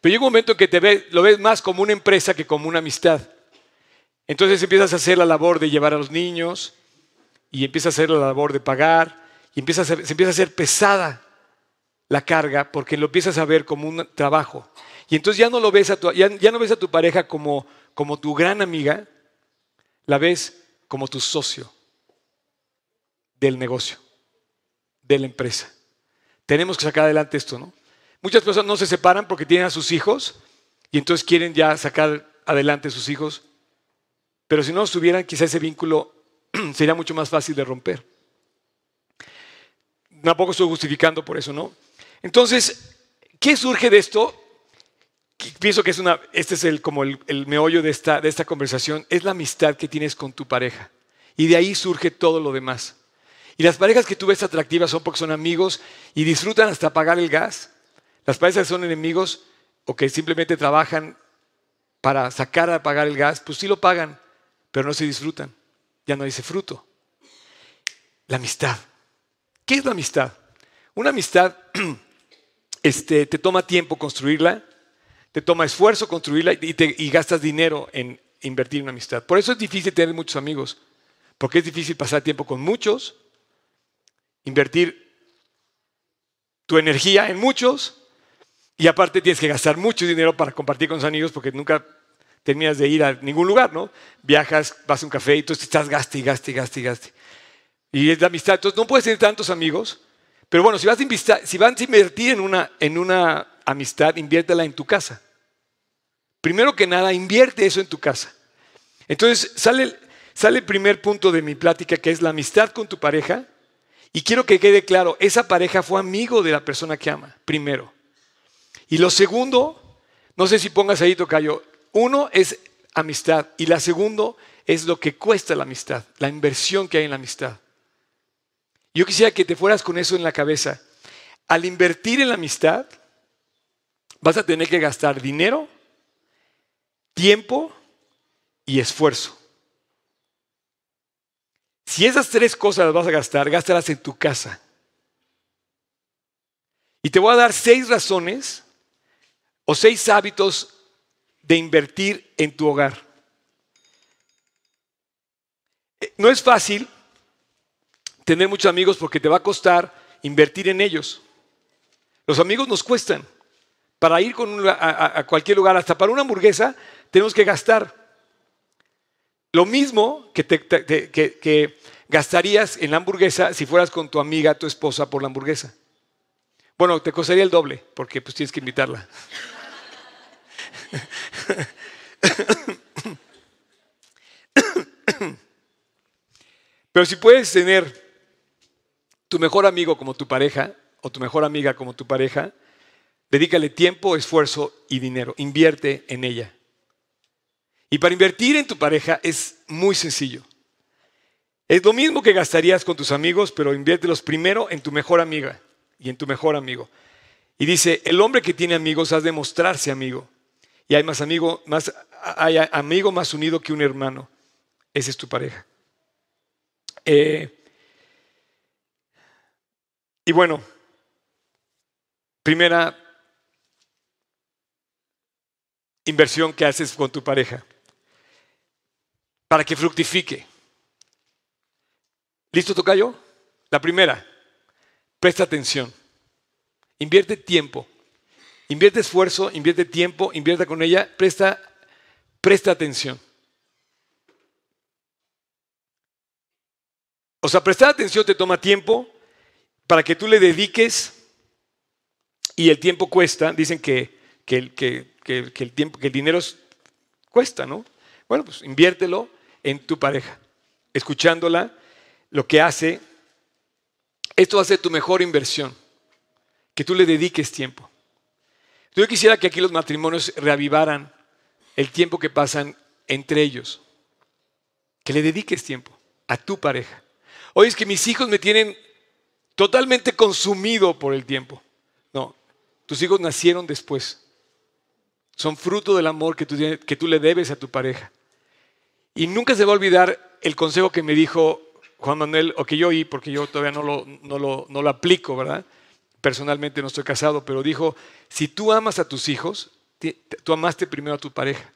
Pero llega un momento que te lo ves más como una empresa que como una amistad. Entonces empiezas a hacer la labor de llevar a los niños y empiezas a hacer la labor de pagar y empieza se empieza a hacer pesada la carga porque lo empiezas a ver como un trabajo. Y entonces ya no, lo ves a tu, ya, no ves a tu pareja como, como tu gran amiga, la ves como tu socio del negocio, de la empresa. Tenemos que sacar adelante esto, ¿no? Muchas personas no se separan porque tienen a sus hijos y entonces quieren ya sacar adelante a sus hijos. Pero si no estuvieran, quizá ese vínculo sería mucho más fácil de romper tampoco estoy justificando por eso, ¿no? Entonces, ¿qué surge de esto? Pienso que es una, este es el, como el, meollo de esta, de esta conversación, es la amistad que tienes con tu pareja. Y de ahí surge todo lo demás. Y las parejas que tú ves atractivas son porque son amigos y disfrutan hasta pagar el gas. Las parejas que son enemigos o que simplemente trabajan para sacar a pagar el gas, pues sí lo pagan, pero no se disfrutan. Ya no dice fruto. La amistad. ¿Qué es la amistad? Una amistad este, te toma tiempo construirla, te toma esfuerzo construirla y, gastas dinero en invertir en una amistad. Por eso es difícil tener muchos amigos, porque es difícil pasar tiempo con muchos, invertir tu energía en muchos y aparte tienes que gastar mucho dinero para compartir con tus amigos porque nunca terminas de ir a ningún lugar, ¿no? Viajas, vas a un café y tú estás gaste y gaste y gaste y gaste. Y es amistad. Entonces no puedes tener tantos amigos. Pero bueno, si vas a, si vas a invertir en una, en una amistad, inviértela en tu casa. Primero que nada, invierte eso en tu casa. Entonces sale, sale el primer punto de mi plática, que es la amistad con tu pareja. Y quiero que quede claro, esa pareja fue amigo de la persona que ama, primero. Y lo segundo, no sé si pongas ahí, Tocayo, uno es amistad y la segundo es lo que cuesta la amistad, la inversión que hay en la amistad. Yo quisiera que te fueras con eso en la cabeza. Al invertir en la amistad, vas a tener que gastar dinero, tiempo y esfuerzo. Si esas tres cosas las vas a gastar, gástalas en tu casa. Y te voy a dar seis razones o seis hábitos de invertir en tu hogar. No es fácil tener muchos amigos porque te va a costar invertir en ellos. Los amigos nos cuestan. Para ir con a, cualquier lugar, hasta para una hamburguesa, tenemos que gastar. Lo mismo que, que gastarías en la hamburguesa si fueras con tu amiga, tu esposa, por la hamburguesa. Bueno, te costaría el doble, porque pues tienes que invitarla. Pero si puedes tener tu mejor amigo como tu pareja o tu mejor amiga como tu pareja, dedícale tiempo, esfuerzo y dinero. Invierte en ella. Y para invertir en tu pareja es muy sencillo. Es lo mismo que gastarías con tus amigos, pero inviértelos primero en tu mejor amiga y en tu mejor amigo. Y dice, el hombre que tiene amigos has de mostrarse amigo. Y hay más amigo, más, hay amigo más unido que un hermano. Esa es tu pareja. Eh, y bueno, primera inversión que haces con tu pareja para que fructifique. ¿Listo, Tocayo? La primera, presta atención. Invierte tiempo. Invierte esfuerzo, invierte tiempo, invierte con ella, presta, presta atención. O sea, prestar atención te toma tiempo para que tú le dediques y el tiempo cuesta. Dicen que, que, que el, tiempo, que el dinero cuesta, ¿no? Bueno, pues inviértelo en tu pareja, escuchándola, lo que hace. Esto ser tu mejor inversión que tú le dediques tiempo. Yo quisiera que aquí los matrimonios reavivaran el tiempo que pasan entre ellos. Que le dediques tiempo a tu pareja. Hoy es que mis hijos me tienen totalmente consumido por el tiempo. No, tus hijos nacieron después. Son fruto del amor que tú, que tú le debes a tu pareja. Y nunca se va a olvidar el consejo que me dijo Juan Manuel, o que yo oí, porque yo todavía no lo, no lo, no lo aplico, ¿verdad? Personalmente no estoy casado, pero dijo, si tú amas a tus hijos, tú amaste primero a tu pareja.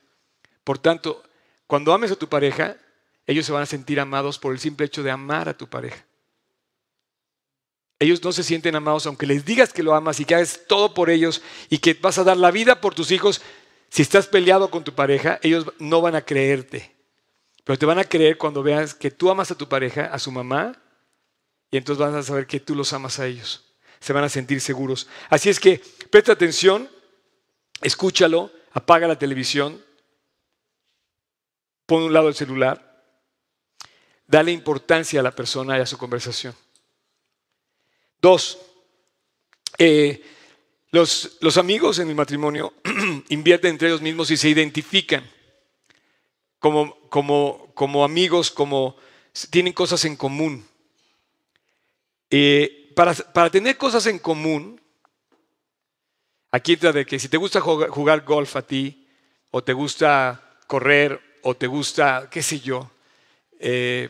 Por tanto, cuando ames a tu pareja, ellos se van a sentir amados por el simple hecho de amar a tu pareja. Ellos no se sienten amados aunque les digas que lo amas y que hagas todo por ellos y que vas a dar la vida por tus hijos. Si estás peleado con tu pareja, ellos no van a creerte. Pero te van a creer cuando veas que tú amas a tu pareja, a su mamá, y entonces van a saber que tú los amas a ellos se van a sentir seguros. Así es que presta atención, escúchalo, apaga la televisión, pon un lado el celular, dale importancia a la persona y a su conversación. Dos, eh, los, los, amigos en el matrimonio invierten entre ellos mismos y se identifican como, como, como amigos, como tienen cosas en común. Eh, para, tener cosas en común, aquí entra de que si te gusta jugar, golf a ti, o te gusta correr, o te gusta, qué sé yo, eh,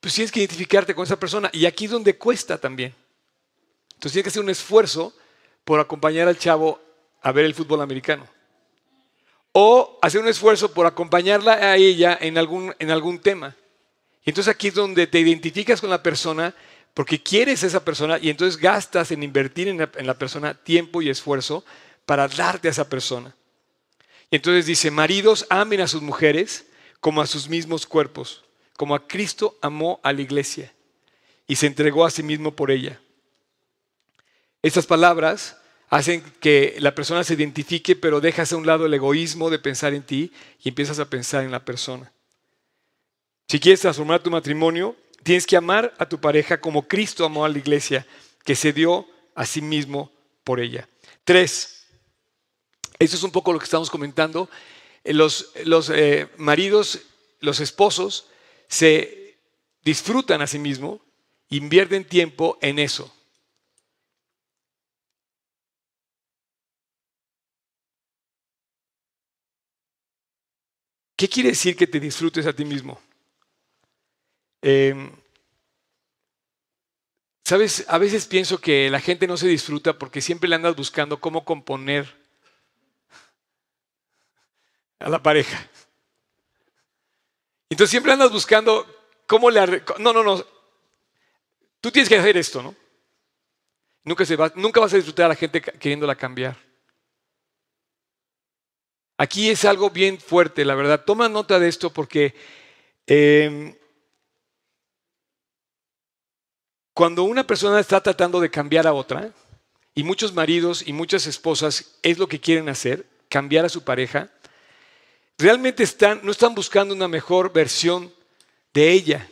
pues tienes que identificarte con esa persona. Y aquí es donde cuesta también. Entonces tienes que hacer un esfuerzo por acompañar al chavo a ver el fútbol americano. O hacer un esfuerzo por acompañarla a ella en algún, en algún tema. Y entonces aquí es donde te identificas con la persona porque quieres a esa persona y entonces gastas en invertir en la, persona tiempo y esfuerzo para darte a esa persona. Y entonces dice, maridos amen a sus mujeres como a sus mismos cuerpos, como a Cristo amó a la iglesia y se entregó a sí mismo por ella. Estas palabras hacen que la persona se identifique, pero dejas a un lado el egoísmo de pensar en ti y empiezas a pensar en la persona. Si quieres transformar tu matrimonio, Tienes que amar a tu pareja como Cristo amó a la iglesia, que se dio a sí mismo por ella. Tres, eso es un poco lo que estamos comentando. Eh, los, los eh, maridos, los esposos, se disfrutan a sí mismos, invierten tiempo en eso. ¿Qué quiere decir que te disfrutes a ti mismo? Em, Sabes, a veces pienso que la gente no se disfruta porque siempre le andas buscando cómo componer a la pareja. Entonces siempre andas buscando cómo le... No, no, no. Tú tienes que hacer esto, ¿no? Nunca, se va, nunca vas a disfrutar a la gente queriéndola cambiar. Aquí es algo bien fuerte, la verdad. Toma nota de esto porque em, cuando una persona está tratando de cambiar a otra, y muchos maridos y muchas esposas es lo que quieren hacer, cambiar a su pareja, realmente no están buscando una mejor versión de ella,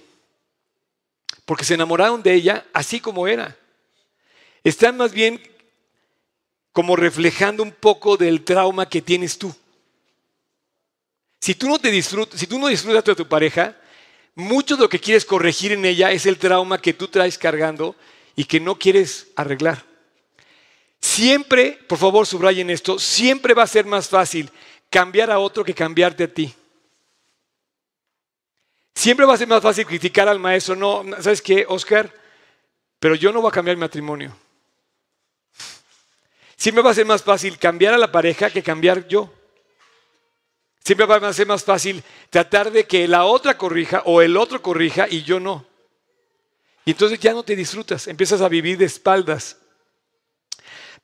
porque se enamoraron de ella así como era. Están más bien como reflejando un poco del trauma que tienes tú. Si tú no te disfrutas, si tú no disfrutas de tu pareja, mucho de lo que quieres corregir en ella es el trauma que tú traes cargando y que no quieres arreglar. Siempre, por favor, subrayen esto, siempre va a ser más fácil cambiar a otro que cambiarte a ti. Siempre va a ser más fácil criticar al maestro. No, ¿sabes qué, Oscar? Pero yo no voy a cambiar mi matrimonio. Siempre va a ser más fácil cambiar a la pareja que cambiar yo. Siempre va a ser más fácil tratar de que la otra corrija o el otro corrija y yo no. Y entonces ya no te disfrutas, empiezas a vivir de espaldas.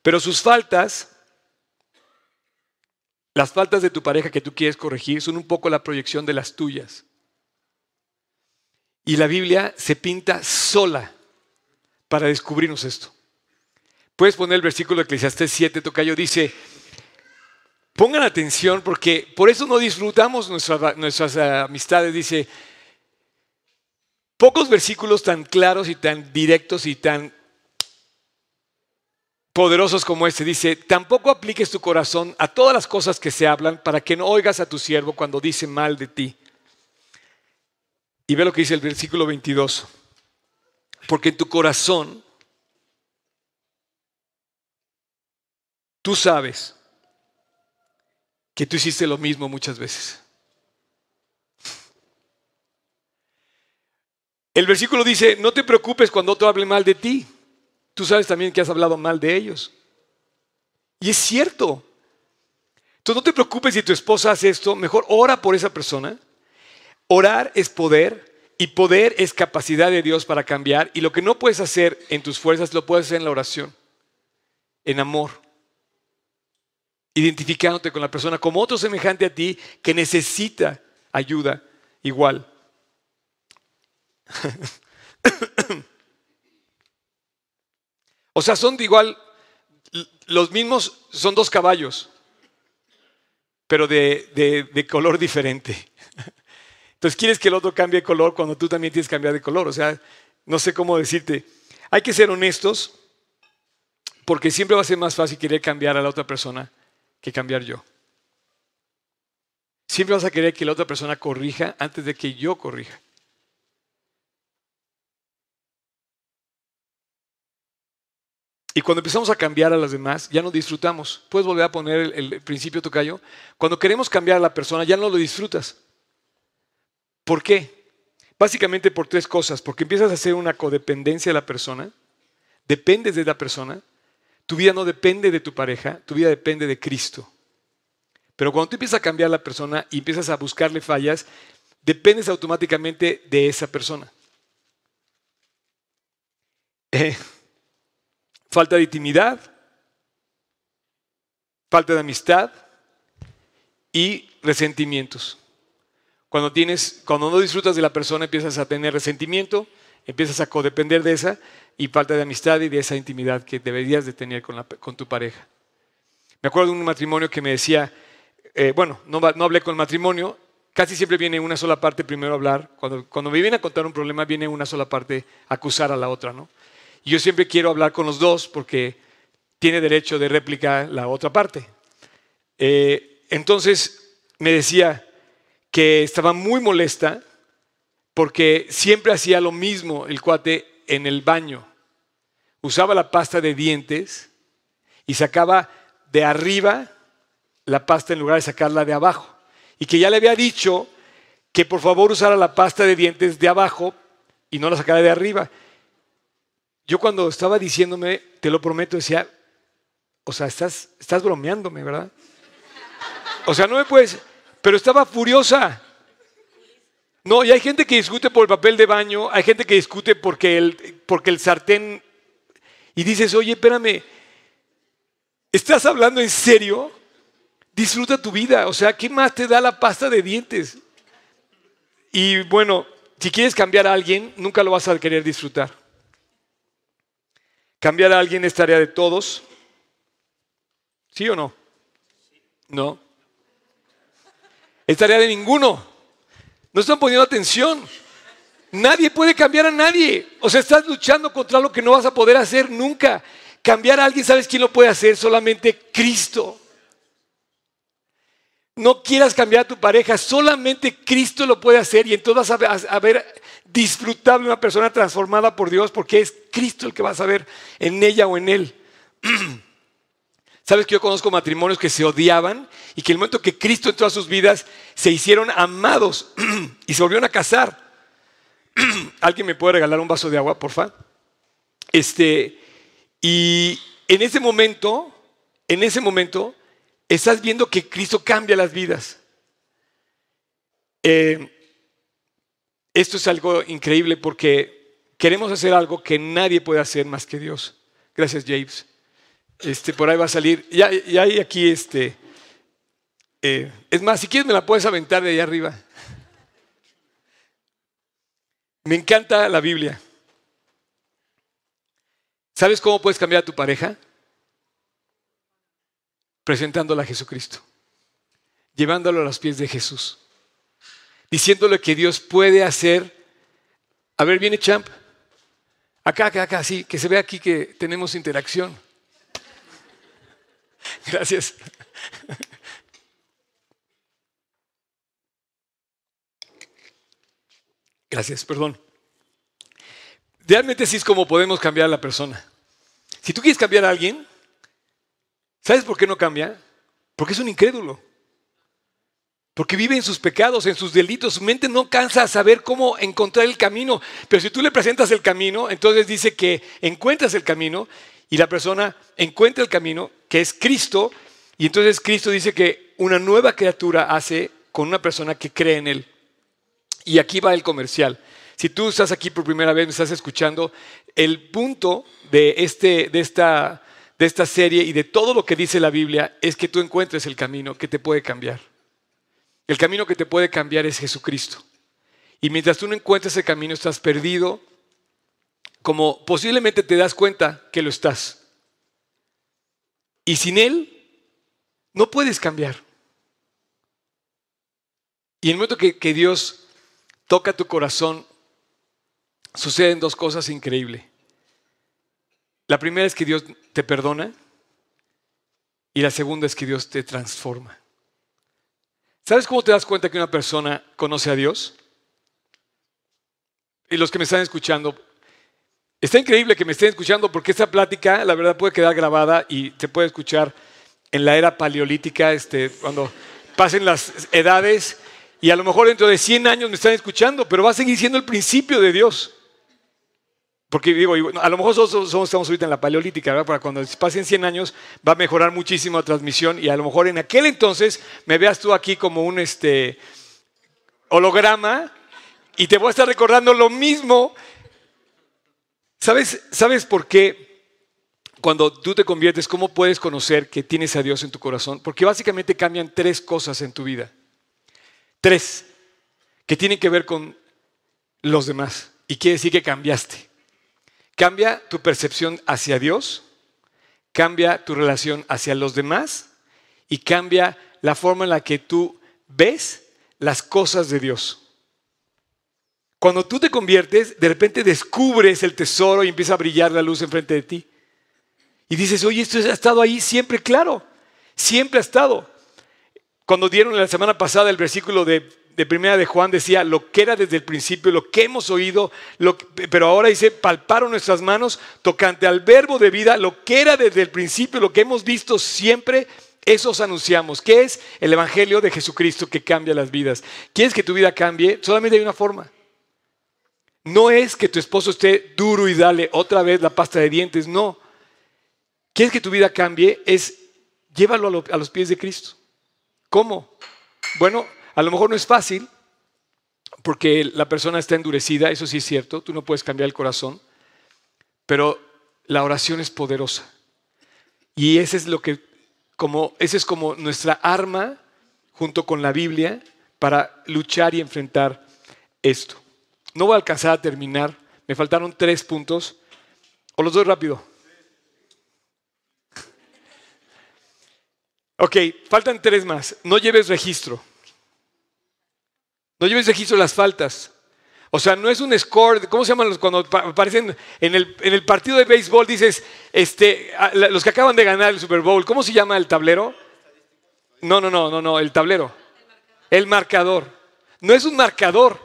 Pero sus faltas, las faltas de tu pareja que tú quieres corregir, son un poco la proyección de las tuyas. Y la Biblia se pinta sola para descubrirnos esto. Puedes poner el versículo de Eclesiastés 7, Tocayo, dice, pongan atención porque por eso no disfrutamos nuestras, nuestras amistades, dice, pocos versículos tan claros y tan directos y tan poderosos como este. Dice, tampoco apliques tu corazón a todas las cosas que se hablan para que no oigas a tu siervo cuando dice mal de ti. Y ve lo que dice el versículo 22. Porque en tu corazón tú sabes que tú hiciste lo mismo muchas veces. El versículo dice, no te preocupes cuando otro hable mal de ti. Tú sabes también que has hablado mal de ellos. Y es cierto. Entonces no te preocupes si tu esposa hace esto, mejor ora por esa persona Orar es poder y poder es capacidad de Dios para cambiar y lo que no puedes hacer en tus fuerzas lo puedes hacer en la oración, en amor, identificándote con la persona como otro semejante a ti que necesita ayuda igual. o sea, son de igual, los mismos, son dos caballos, pero de, de color diferente. Entonces quieres que el otro cambie de color cuando tú también tienes que cambiar de color. O sea, no sé cómo decirte. Hay que ser honestos porque siempre va a ser más fácil querer cambiar a la otra persona que cambiar yo. Siempre vas a querer que la otra persona corrija antes de que yo corrija. Y cuando empezamos a cambiar a las demás, ya no disfrutamos. Puedes volver a poner el, principio tocayo. Cuando queremos cambiar a la persona, ya no lo disfrutas. ¿Por qué? Básicamente por tres cosas. Porque empiezas a hacer una codependencia de la persona, dependes de la persona, tu vida no depende de tu pareja, tu vida depende de Cristo. Pero cuando tú empiezas a cambiar la persona y empiezas a buscarle fallas, dependes automáticamente de esa persona. Eh, falta de intimidad, falta de amistad y resentimientos. Cuando, tienes, cuando no disfrutas de la persona empiezas a tener resentimiento, empiezas a codepender de esa y falta de amistad y de esa intimidad que deberías de tener con, la, con tu pareja. Me acuerdo de un matrimonio que me decía, eh, bueno, no, no, hablé con el matrimonio, casi siempre viene una sola parte primero a hablar. Cuando, cuando me viene a contar un problema, viene una sola parte a acusar a la otra. ¿no? Y yo siempre quiero hablar con los dos porque tiene derecho de réplica la otra parte. Eh, entonces me decía, que estaba muy molesta porque siempre hacía lo mismo el cuate en el baño. Usaba la pasta de dientes y sacaba de arriba la pasta en lugar de sacarla de abajo. Y que ya le había dicho que por favor usara la pasta de dientes de abajo y no la sacara de arriba. Yo cuando estaba diciéndome, te lo prometo, decía, o sea, estás, estás bromeándome, ¿verdad? O sea, no me puedes, pero estaba furiosa. No, y hay gente que discute por el papel de baño, hay gente que discute porque el, porque el sartén... Y dices, oye, espérame, ¿estás hablando en serio? Disfruta tu vida, o sea, ¿qué más te da la pasta de dientes? Y bueno, si quieres cambiar a alguien, nunca lo vas a querer disfrutar. Cambiar a alguien es tarea de todos. ¿Sí o no? No. Es tarea de ninguno. No están poniendo atención. Nadie puede cambiar a nadie. O sea, estás luchando contra lo que no vas a poder hacer nunca. Cambiar a alguien, ¿sabes quién lo puede hacer? Solamente Cristo. No quieras cambiar a tu pareja, solamente Cristo lo puede hacer y entonces vas a ver disfrutable una persona transformada por Dios porque es Cristo el que vas a ver en ella o en él. Sabes que yo conozco matrimonios que se odiaban y que el momento que Cristo entró a sus vidas se hicieron amados y se volvieron a casar. ¿Alguien me puede regalar un vaso de agua, porfa? Este, y en ese momento, en ese momento, estás viendo que Cristo cambia las vidas. Eh, esto es algo increíble porque queremos hacer algo que nadie puede hacer más que Dios. Gracias, James. Este, por ahí va a salir. Ya, hay aquí este. Eh, es más, si quieres me la puedes aventar de allá arriba. Me encanta la Biblia. ¿Sabes cómo puedes cambiar a tu pareja? Presentándola a Jesucristo. Llevándolo a los pies de Jesús. Diciéndole que Dios puede hacer. A ver, viene Champ. Acá, acá, acá, sí, que se ve aquí que tenemos interacción. Gracias. Gracias, perdón. Realmente así es como podemos cambiar a la persona. Si tú quieres cambiar a alguien, ¿sabes por qué no cambia? Porque es un incrédulo. Porque vive en sus pecados, en sus delitos. Su mente no cansa a saber cómo encontrar el camino. Pero si tú le presentas el camino, entonces dice que encuentras el camino y la persona encuentra el camino, que es Cristo, y entonces Cristo dice que una nueva criatura hace con una persona que cree en Él. Y aquí va el comercial. Si tú estás aquí por primera vez, me estás escuchando, el punto de, este, de, esta, de esta serie y de todo lo que dice la Biblia es que tú encuentres el camino que te puede cambiar. El camino que te puede cambiar es Jesucristo. Y mientras tú no encuentres ese camino, estás perdido, como posiblemente te das cuenta que lo estás. Y sin Él no puedes cambiar. Y en el momento que, Dios toca tu corazón, suceden dos cosas increíbles. La primera es que Dios te perdona y la segunda es que Dios te transforma. ¿Sabes cómo te das cuenta que una persona conoce a Dios? Y los que me están escuchando, Está increíble que me estén escuchando porque esta plática, la verdad, puede quedar grabada y se puede escuchar en la era paleolítica, este, cuando pasen las edades y a lo mejor dentro de 100 años me están escuchando, pero va a seguir siendo el principio de Dios. Porque digo, a lo mejor somos, estamos ahorita en la paleolítica, ¿verdad? Para cuando pasen 100 años va a mejorar muchísimo la transmisión y a lo mejor en aquel entonces me veas tú aquí como un este, holograma y te voy a estar recordando lo mismo ¿Sabes, ¿Sabes por qué cuando tú te conviertes, cómo puedes conocer que tienes a Dios en tu corazón? Porque básicamente cambian tres cosas en tu vida. Tres, que tienen que ver con los demás. Y quiere decir que cambiaste. Cambia tu percepción hacia Dios, cambia tu relación hacia los demás y cambia la forma en la que tú ves las cosas de Dios. Cuando tú te conviertes, de repente descubres el tesoro y empieza a brillar la luz enfrente de ti. Y dices, oye, esto ha estado ahí siempre, claro, siempre ha estado. Cuando dieron la semana pasada el versículo de, primera de Juan decía, lo que era desde el principio, lo que hemos oído, pero ahora dice, palparon nuestras manos tocante al verbo de vida, lo que era desde el principio, lo que hemos visto siempre, eso os anunciamos, que es el Evangelio de Jesucristo que cambia las vidas. ¿Quieres que tu vida cambie? Solamente hay una forma. No es que tu esposo esté duro y dale otra vez la pasta de dientes, no. ¿Quieres que tu vida cambie? Es llévalo a, los pies de Cristo. ¿Cómo? Bueno, a lo mejor no es fácil, porque la persona está endurecida, eso sí es cierto, tú no puedes cambiar el corazón, pero la oración es poderosa. Y ese es lo que, como, ese es como nuestra arma junto con la Biblia para luchar y enfrentar esto. No voy a alcanzar a terminar, me faltaron tres puntos, o los doy rápido. Ok, faltan tres más. No lleves registro. No lleves registro de las faltas. O sea, no es un score, ¿cómo se llaman los cuando aparecen en el, en el partido de béisbol? Dices, este, los que acaban de ganar el Super Bowl, ¿cómo se llama el tablero? No, no, no, no, no, el tablero. El marcador. No es un marcador.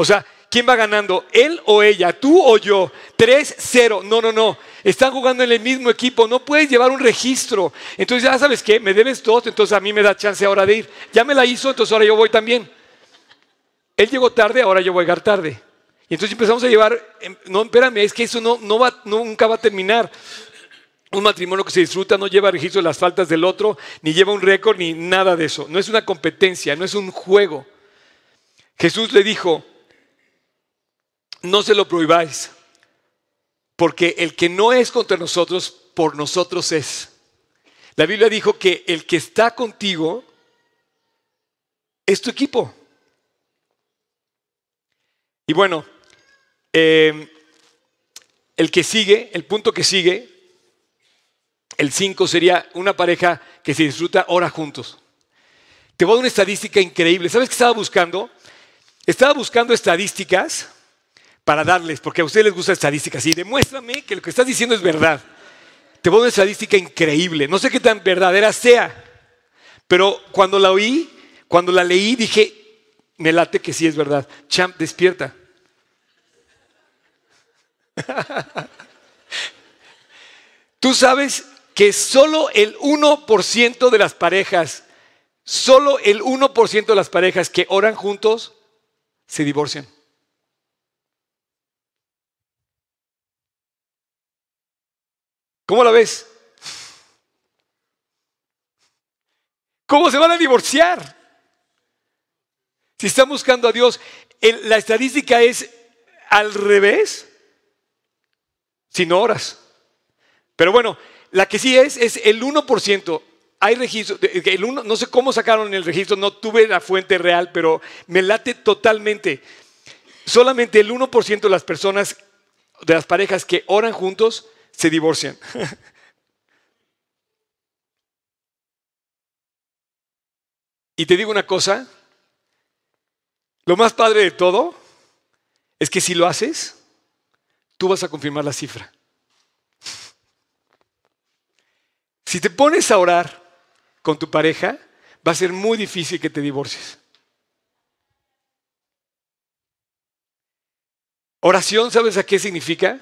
O sea, ¿quién va ganando? ¿Él o ella? ¿Tú o yo? 3-0. No, no, no. Están jugando en el mismo equipo. No puedes llevar un registro. Entonces, ya sabes qué, me debes dos, entonces a mí me da chance ahora de ir. Ya me la hizo, entonces ahora yo voy también. Él llegó tarde, ahora yo voy a llegar tarde. Y entonces empezamos a llevar, em, no, espérame, es que eso no, no va, nunca va a terminar. Un matrimonio que se disfruta no lleva registro de las faltas del otro, ni lleva un récord, ni nada de eso. No es una competencia, no es un juego. Jesús le dijo, no se lo prohibáis, porque el que no es contra nosotros, por nosotros es. La Biblia dijo que el que está contigo es tu equipo. Y bueno, eh, el que sigue, el punto que sigue, el 5 sería una pareja que se disfruta ahora juntos. Te voy a dar una estadística increíble. ¿Sabes qué estaba buscando? Estaba buscando estadísticas para darles, porque a ustedes les gusta estadísticas, y demuéstrame que lo que estás diciendo es verdad. Te voy a una estadística increíble, no sé qué tan verdadera sea, pero cuando la oí, cuando la leí, dije, me late que sí es verdad. Champ, despierta. Tú sabes que solo el 1% de las parejas, solo el 1% de las parejas que oran juntos se divorcian. ¿Cómo la ves? ¿Cómo se van a divorciar? Si están buscando a Dios, la estadística es al revés, si no oras. Pero bueno, la que sí es, es el 1%. Hay registro, el uno, no sé cómo sacaron el registro, no tuve la fuente real, pero me late totalmente. Solamente el 1% de las personas, de las parejas que oran juntos, se divorcian. y te digo una cosa, lo más padre de todo es que si lo haces, tú vas a confirmar la cifra. Si te pones a orar con tu pareja, va a ser muy difícil que te divorcies. Oración, ¿sabes a qué significa?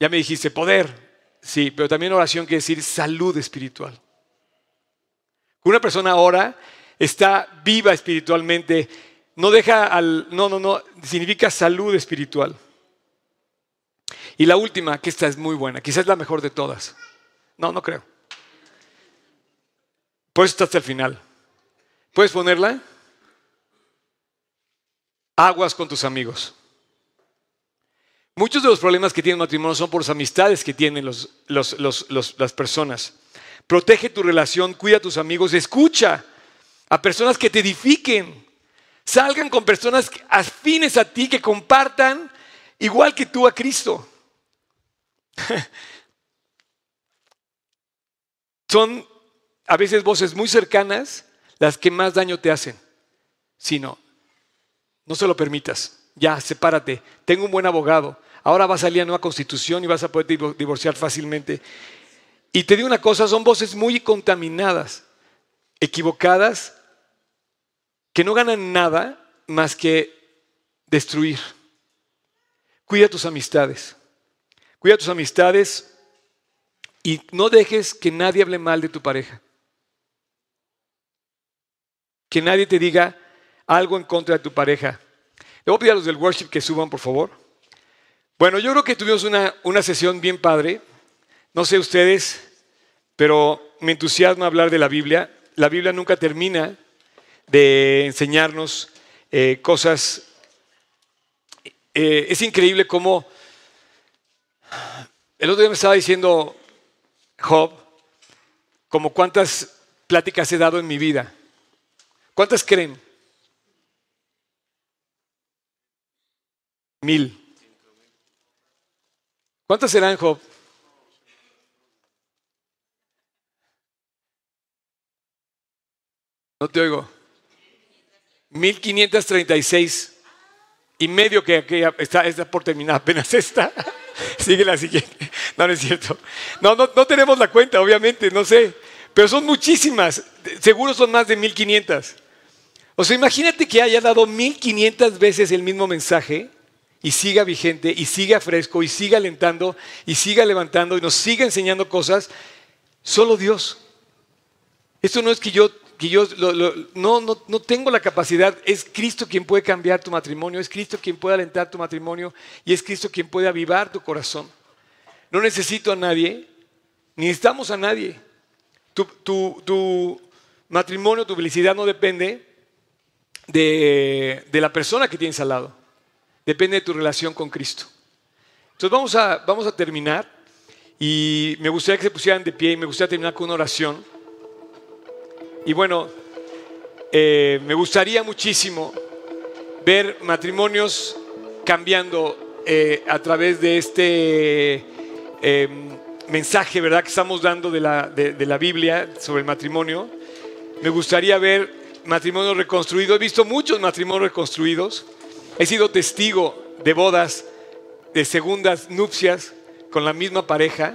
Ya me dijiste poder, sí, pero también oración quiere decir salud espiritual. Una persona ora, está viva espiritualmente, no deja al... No, no, no, significa salud espiritual. Y la última, que esta es muy buena, quizás la mejor de todas. No, no creo. Por eso está hasta el final. ¿Puedes ponerla? Aguas con tus amigos. Muchos de los problemas que tiene el matrimonio son por las amistades que tienen las personas. Protege tu relación, cuida a tus amigos, escucha a personas que te edifiquen. Salgan con personas afines a ti, que compartan igual que tú a Cristo. Son a veces voces muy cercanas las que más daño te hacen. Si no, no se lo permitas. Ya, sepárate. Tengo un buen abogado. Ahora va a salir la nueva constitución y vas a poder divorciar fácilmente. Y te digo una cosa, son voces muy contaminadas, equivocadas, que no ganan nada más que destruir. Cuida tus amistades. Cuida tus amistades y no dejes que nadie hable mal de tu pareja. Que nadie te diga algo en contra de tu pareja. Le a los del worship que suban, por favor. Bueno, yo creo que tuvimos una, una sesión bien padre. No sé ustedes, pero me entusiasma hablar de la Biblia. La Biblia nunca termina de enseñarnos eh, cosas. Eh, es increíble cómo el otro día me estaba diciendo Job, como cuántas pláticas he dado en mi vida. ¿Cuántas creen? Mil. ¿Cuántas serán, Job? No te oigo. 1536 y medio que, está, está, por terminar apenas esta. Sigue la siguiente. No, no es cierto. No, no, no tenemos la cuenta, obviamente, no sé. Pero son muchísimas. Seguro son más de 1500. O sea, imagínate que haya dado 1500 veces el mismo mensaje y siga vigente y siga fresco y siga alentando y siga levantando y nos siga enseñando cosas. Solo Dios. Esto no es que yo que yo no, no, no tengo la capacidad, es Cristo quien puede cambiar tu matrimonio, es Cristo quien puede alentar tu matrimonio y es Cristo quien puede avivar tu corazón. No necesito a nadie, ni necesitamos a nadie. Tu, tu, matrimonio, tu felicidad no depende de, de, la persona que tienes al lado, depende de tu relación con Cristo. Entonces vamos a, vamos a terminar y me gustaría que se pusieran de pie y me gustaría terminar con una oración. Y bueno, eh, me gustaría muchísimo ver matrimonios cambiando eh, a través de este em, mensaje, ¿verdad?, que estamos dando de la, de la Biblia sobre el matrimonio. Me gustaría ver matrimonios reconstruidos. He visto muchos matrimonios reconstruidos. He sido testigo de bodas, de segundas nupcias con la misma pareja.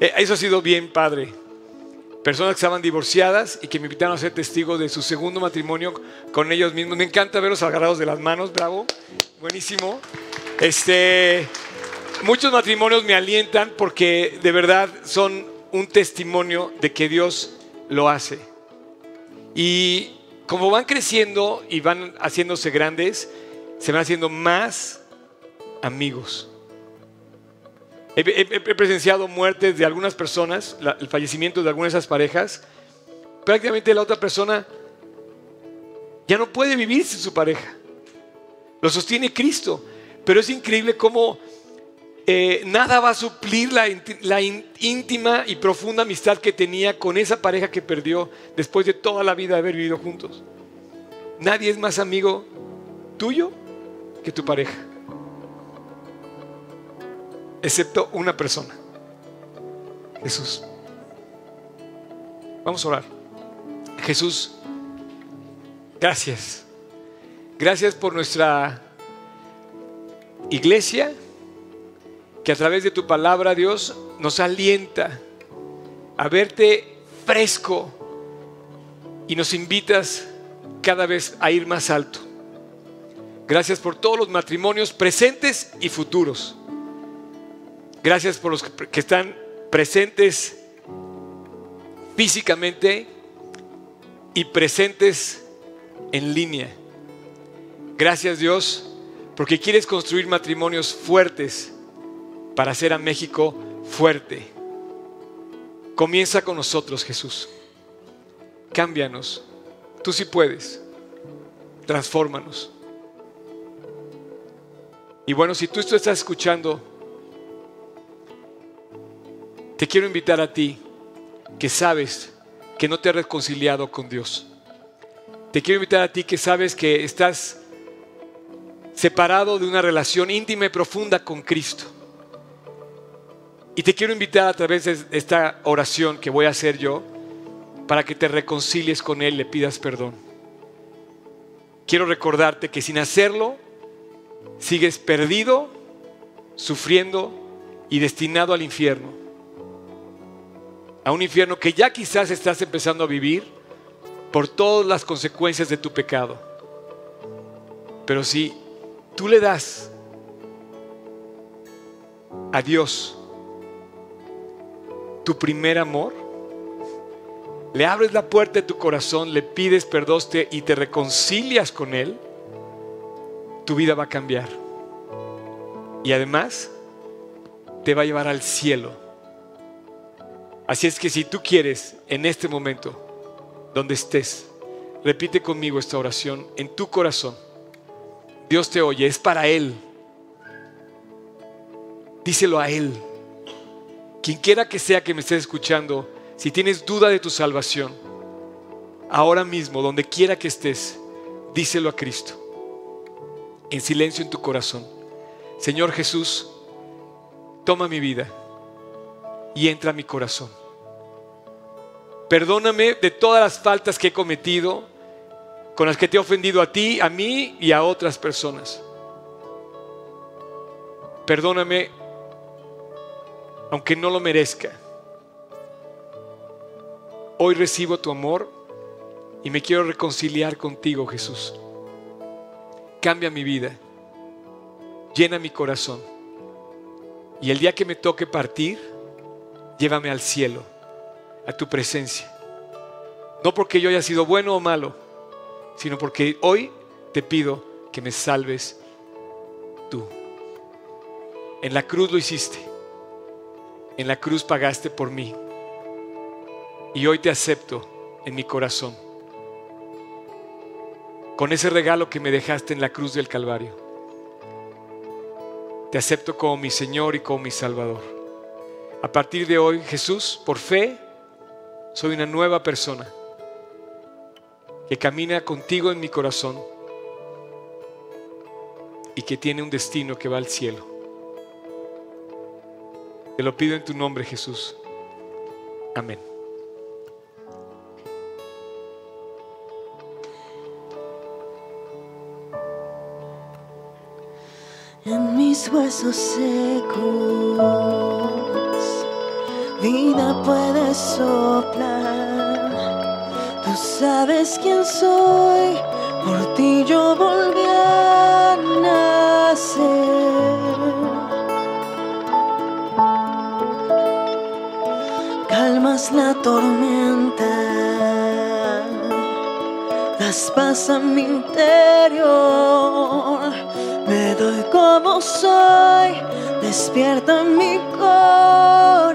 Eh, eso ha sido bien padre personas que estaban divorciadas y que me invitaron a ser testigo de su segundo matrimonio con ellos mismos. Me encanta verlos agarrados de las manos, bravo, buenísimo. Este, muchos matrimonios me alientan porque de verdad son un testimonio de que Dios lo hace. Y como van creciendo y van haciéndose grandes, se van haciendo más amigos. He, presenciado muertes de algunas personas, el fallecimiento de algunas de esas parejas. Prácticamente la otra persona ya no puede vivir sin su pareja. Lo sostiene Cristo. Pero es increíble cómo eh, nada va a suplir la, la íntima y profunda amistad que tenía con esa pareja que perdió después de toda la vida de haber vivido juntos. Nadie es más amigo tuyo que tu pareja excepto una persona, Jesús. Vamos a orar. Jesús, gracias. Gracias por nuestra iglesia, que a través de tu palabra, Dios, nos alienta a verte fresco y nos invitas cada vez a ir más alto. Gracias por todos los matrimonios presentes y futuros. Gracias por los que están presentes físicamente y presentes en línea. Gracias Dios porque quieres construir matrimonios fuertes para hacer a México fuerte. Comienza con nosotros Jesús. Cámbianos. Tú sí puedes. Transfórmanos. Y bueno, si tú estás escuchando te quiero invitar a ti que sabes que no te has reconciliado con Dios. Te quiero invitar a ti que sabes que estás separado de una relación íntima y profunda con Cristo. Y te quiero invitar a través de esta oración que voy a hacer yo para que te reconcilies con Él, le pidas perdón. Quiero recordarte que sin hacerlo sigues perdido, sufriendo y destinado al infierno a un infierno que ya quizás estás empezando a vivir por todas las consecuencias de tu pecado. Pero si tú le das a Dios tu primer amor, le abres la puerta de tu corazón, le pides perdón y te reconcilias con Él, tu vida va a cambiar. Y además te va a llevar al cielo Así es que si tú quieres en este momento, donde estés, Repite conmigo esta oración en tu corazón. Dios te oye, es para Él. Díselo a Él. Quien quiera que sea que me estés escuchando, si tienes duda de tu salvación, ahora mismo, donde quiera que estés, díselo a Cristo. En silencio en tu corazón. Señor Jesús, toma mi vida y entra a mi corazón. Perdóname de todas las faltas que he cometido, con las que te he ofendido a ti, a mí y a otras personas. Perdóname aunque no lo merezca. Hoy recibo tu amor y me quiero reconciliar contigo, Jesús. Cambia mi vida, llena mi corazón. Y el día que me toque partir, llévame al cielo, a tu presencia. No porque yo haya sido bueno o malo, sino porque hoy te pido que me salves tú. En la cruz lo hiciste. En la cruz pagaste por mí. Y hoy te acepto en mi corazón. Con ese regalo que me dejaste en la cruz del Calvario. Te acepto como mi Señor y como mi Salvador. A partir de hoy, Jesús, por fe, soy una nueva persona que camina contigo en mi corazón y que tiene un destino que va al cielo. Te lo pido en tu nombre, Jesús. Amén. Huesos secos, vida puede soplar. Tú sabes quién soy, por ti yo volví a nacer. calmas la tormenta, das paz a mi interior. Me doy como soy, despierta mi corazón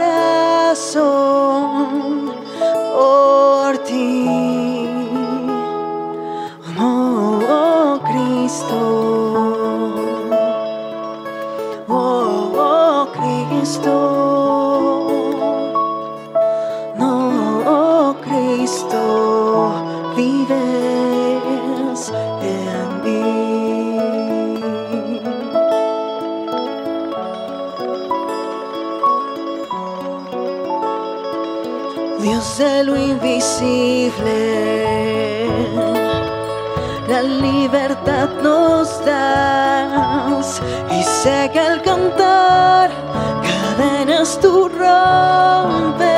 la libertad nos das y sé que al cantar cadenas tú romperás.